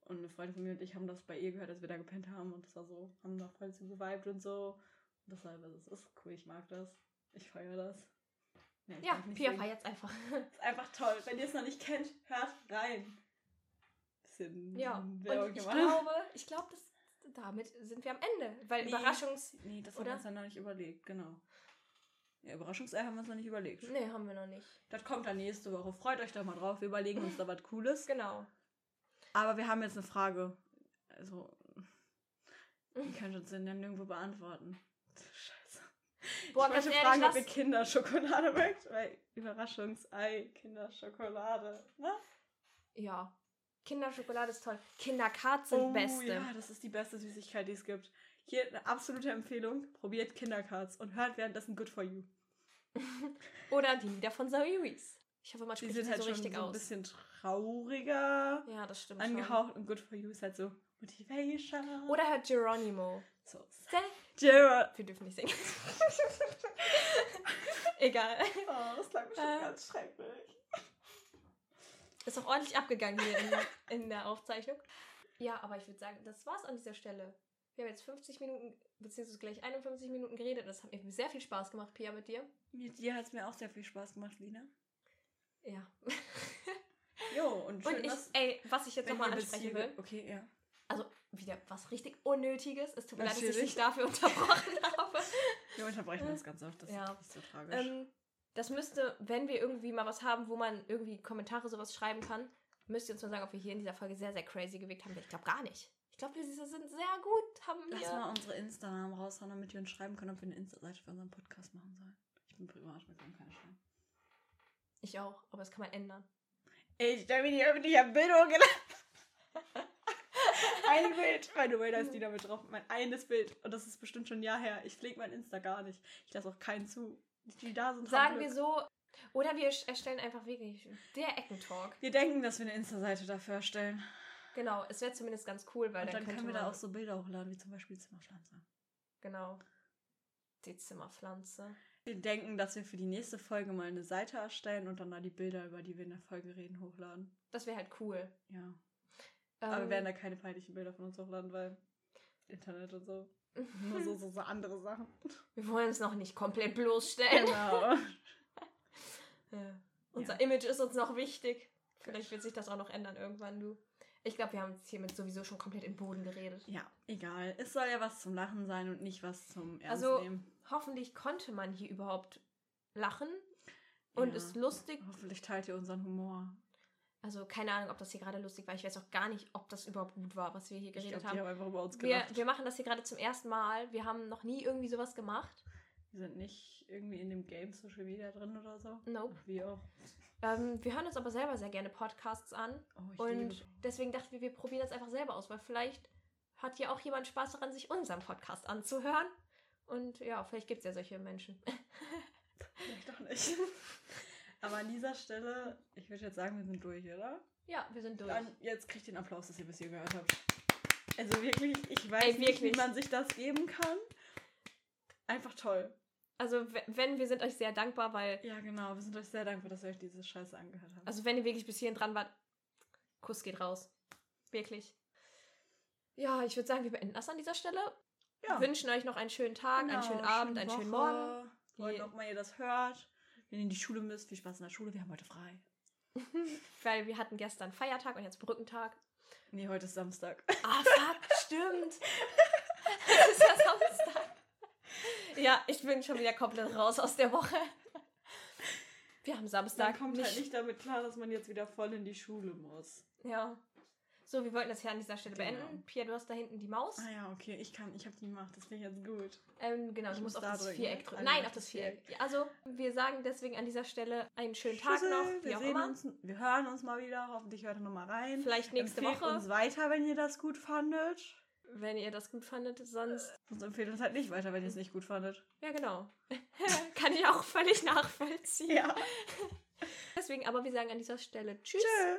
Und eine Freundin von mir und ich haben das bei ihr gehört, als wir da gepennt haben. Und das war so, haben da voll zu geweibt und so. Und deshalb, also es ist cool, ich mag das. Ich feiere das. Nee, Ja, Pia singen. feiert's einfach. Ist einfach toll. Wenn ihr es noch nicht kennt, hört rein. Bisschen ja, Werbung und ich gemacht. glaube, ich glaube, dass damit sind wir am Ende. Weil Nee. Überraschungs... Nee, das haben wir uns dann noch nicht überlegt, genau. Ja, Überraschungsei haben wir uns noch nicht überlegt. Nee, haben wir noch nicht. Das kommt dann nächste Woche. Freut euch da mal drauf. Wir überlegen uns da was Cooles. Genau. Aber wir haben jetzt eine Frage. Also, die könnt uns denn dann nirgendwo beantworten. Scheiße. Boah, ich wollte ehrlich, fragen, ob ihr Kinderschokolade mögt. Weil Überraschungsei, Kinderschokolade. Ne? Ja. Kinderschokolade ist toll. Kinderkarts sind beste. Oh ja, das ist die beste Süßigkeit, die es gibt. Hier eine absolute Empfehlung. Probiert Kindercards und hört währenddessen Good For You. Oder die Lieder von Zoe Wees. Ich hoffe, man Die spricht sind sie halt so schon richtig so ein bisschen trauriger Ja, das stimmt angehaucht und Good For You ist halt so Motivation. schon. Oder hört Geronimo. so. Gerard. Wir dürfen nicht singen. Egal. Oh, das klang bestimmt Äh. ganz schrecklich. Ist auch ordentlich abgegangen hier in, in der Aufzeichnung. Ja, aber ich würde sagen, das war's an dieser Stelle. Wir haben jetzt 50 Minuten, beziehungsweise gleich 51 Minuten geredet. Das hat mir sehr viel Spaß gemacht, Pia, mit dir. Mit dir hat es mir auch sehr viel Spaß gemacht, Lina. Ja. Jo, und schön, Und ich, dass ey, was ich jetzt nochmal ansprechen will, Okay, ja. also wieder was richtig Unnötiges. Es tut mir leid, dass ich dich dafür unterbrochen habe. Wir unterbrechen uns ganz oft. Das Ja. ist nicht so tragisch. Ähm, das müsste, wenn wir irgendwie mal was haben, wo man irgendwie Kommentare sowas schreiben kann, müsst ihr uns mal sagen, ob wir hier in dieser Folge sehr, sehr crazy gewirkt haben. Ich glaube gar nicht. Ich glaube, wir sind sehr gut, haben wir. Lass mal unsere Insta-Namen raushauen, damit wir uns schreiben können, ob wir eine Insta-Seite für unseren Podcast machen sollen. Ich bin privat, wir können keine schreiben. Ich auch, aber das kann man ändern. Ich stelle mir die öffentliche Bildung gelassen. Ein Bild. By the way, da ist die damit drauf. Mein eines Bild. Und das ist bestimmt schon ein Jahr her. Ich pflege mein Insta gar nicht. Ich lasse auch keinen zu. Die da sind. Sagen wir so, Oder wir erstellen einfach wirklich der Eckentalk. Wir denken, dass wir eine Insta-Seite dafür erstellen. Genau, es wäre zumindest ganz cool, weil Und dann, dann können wir da auch so Bilder hochladen, wie zum Beispiel Zimmerpflanze. Genau. Die Zimmerpflanze. Wir denken, dass wir für die nächste Folge mal eine Seite erstellen und dann da die Bilder, über die wir in der Folge reden, hochladen. Das wäre halt cool. Ja. Aber wir Ähm, werden da keine peinlichen Bilder von uns hochladen, weil Internet und so. Nur so, so, so andere Sachen. wir wollen uns noch nicht komplett bloßstellen. Genau. Ja. Unser Ja. Image ist uns noch wichtig. Vielleicht wird sich das auch noch ändern irgendwann, du. Ich glaube, wir haben jetzt hiermit sowieso schon komplett im Boden geredet. Ja, egal. Es soll ja was zum Lachen sein und nicht was zum Ernst Also- nehmen. Hoffentlich konnte man hier überhaupt lachen und Ja. ist lustig. Hoffentlich teilt ihr unseren Humor. Also keine Ahnung, ob das hier gerade lustig war. Ich weiß auch gar nicht, ob das überhaupt gut war, was wir hier Ich geredet glaube, die haben. haben einfach über uns Wir, gelacht. wir machen das hier gerade zum ersten Mal. Wir haben noch nie irgendwie sowas gemacht. Wir sind nicht irgendwie in dem Game Social Media drin oder so. Nope. Wie auch. Ähm, wir hören uns aber selber sehr gerne Podcasts an. Oh, Und liebe- deswegen dachten wir, wir probieren das einfach selber aus, weil vielleicht hat ja auch jemand Spaß daran, sich unseren Podcast anzuhören. Und ja, vielleicht gibt es ja solche Menschen. Vielleicht doch nicht. Aber an dieser Stelle, ich würde jetzt sagen, wir sind durch, oder? ja, wir sind durch. Dann jetzt kriegt den Applaus, dass ihr bis hier gehört habt. Also wirklich, ich weiß Ey, nicht, wirklich. wie man sich das geben kann. Einfach toll. Also wenn, wir sind euch sehr dankbar, weil, Ja, genau. Wir sind euch sehr dankbar, dass ihr euch diese Scheiße angehört habt. also wenn ihr wirklich bis hierhin dran wart, Kuss geht raus. Wirklich. Ja, ich würde sagen, wir beenden das an dieser Stelle. ja. Wünschen euch noch einen schönen Tag, einen Genau, schönen Abend, einen schönen Woche. Morgen. Wollt Je- auch mal ihr das hört. Wenn ihr in die Schule müsst, viel Spaß in der Schule. Wir haben heute frei. Weil wir hatten gestern Feiertag und jetzt Brückentag. Nee, heute ist Samstag. Ah, fuck, stimmt. Es ist ja Samstag. Ja, ich bin schon wieder komplett raus aus der Woche. Wir haben Man Samstag. kommt halt nicht damit klar, dass man jetzt wieder voll in die Schule muss. Ja. So, wir wollten das hier an dieser Stelle Genau. beenden. Pia, du hast da hinten die Maus. Ah ja, okay, ich kann, ich habe die gemacht, das finde ich jetzt gut. Ähm, genau, Ich du musst muss auf da das drücken, Viereck ne? drücken. Nein, auf das Viereck. Viereck. Ja, Also, wir sagen deswegen an dieser Stelle einen schönen Tag Tschüsse, noch, wir sehen uns, wir hören uns mal wieder. Hoffentlich hört ihr noch mal rein. Vielleicht nächste Empfehlt Woche, uns weiter, wenn ihr das gut fandet. Wenn ihr das gut fandet. Sonst, Uns empfehlt uns halt nicht weiter, wenn ihr es nicht gut fandet. ja genau. Kann ich auch völlig nachvollziehen. Ja. Deswegen, aber wir sagen an dieser Stelle Tschüss. Tschö.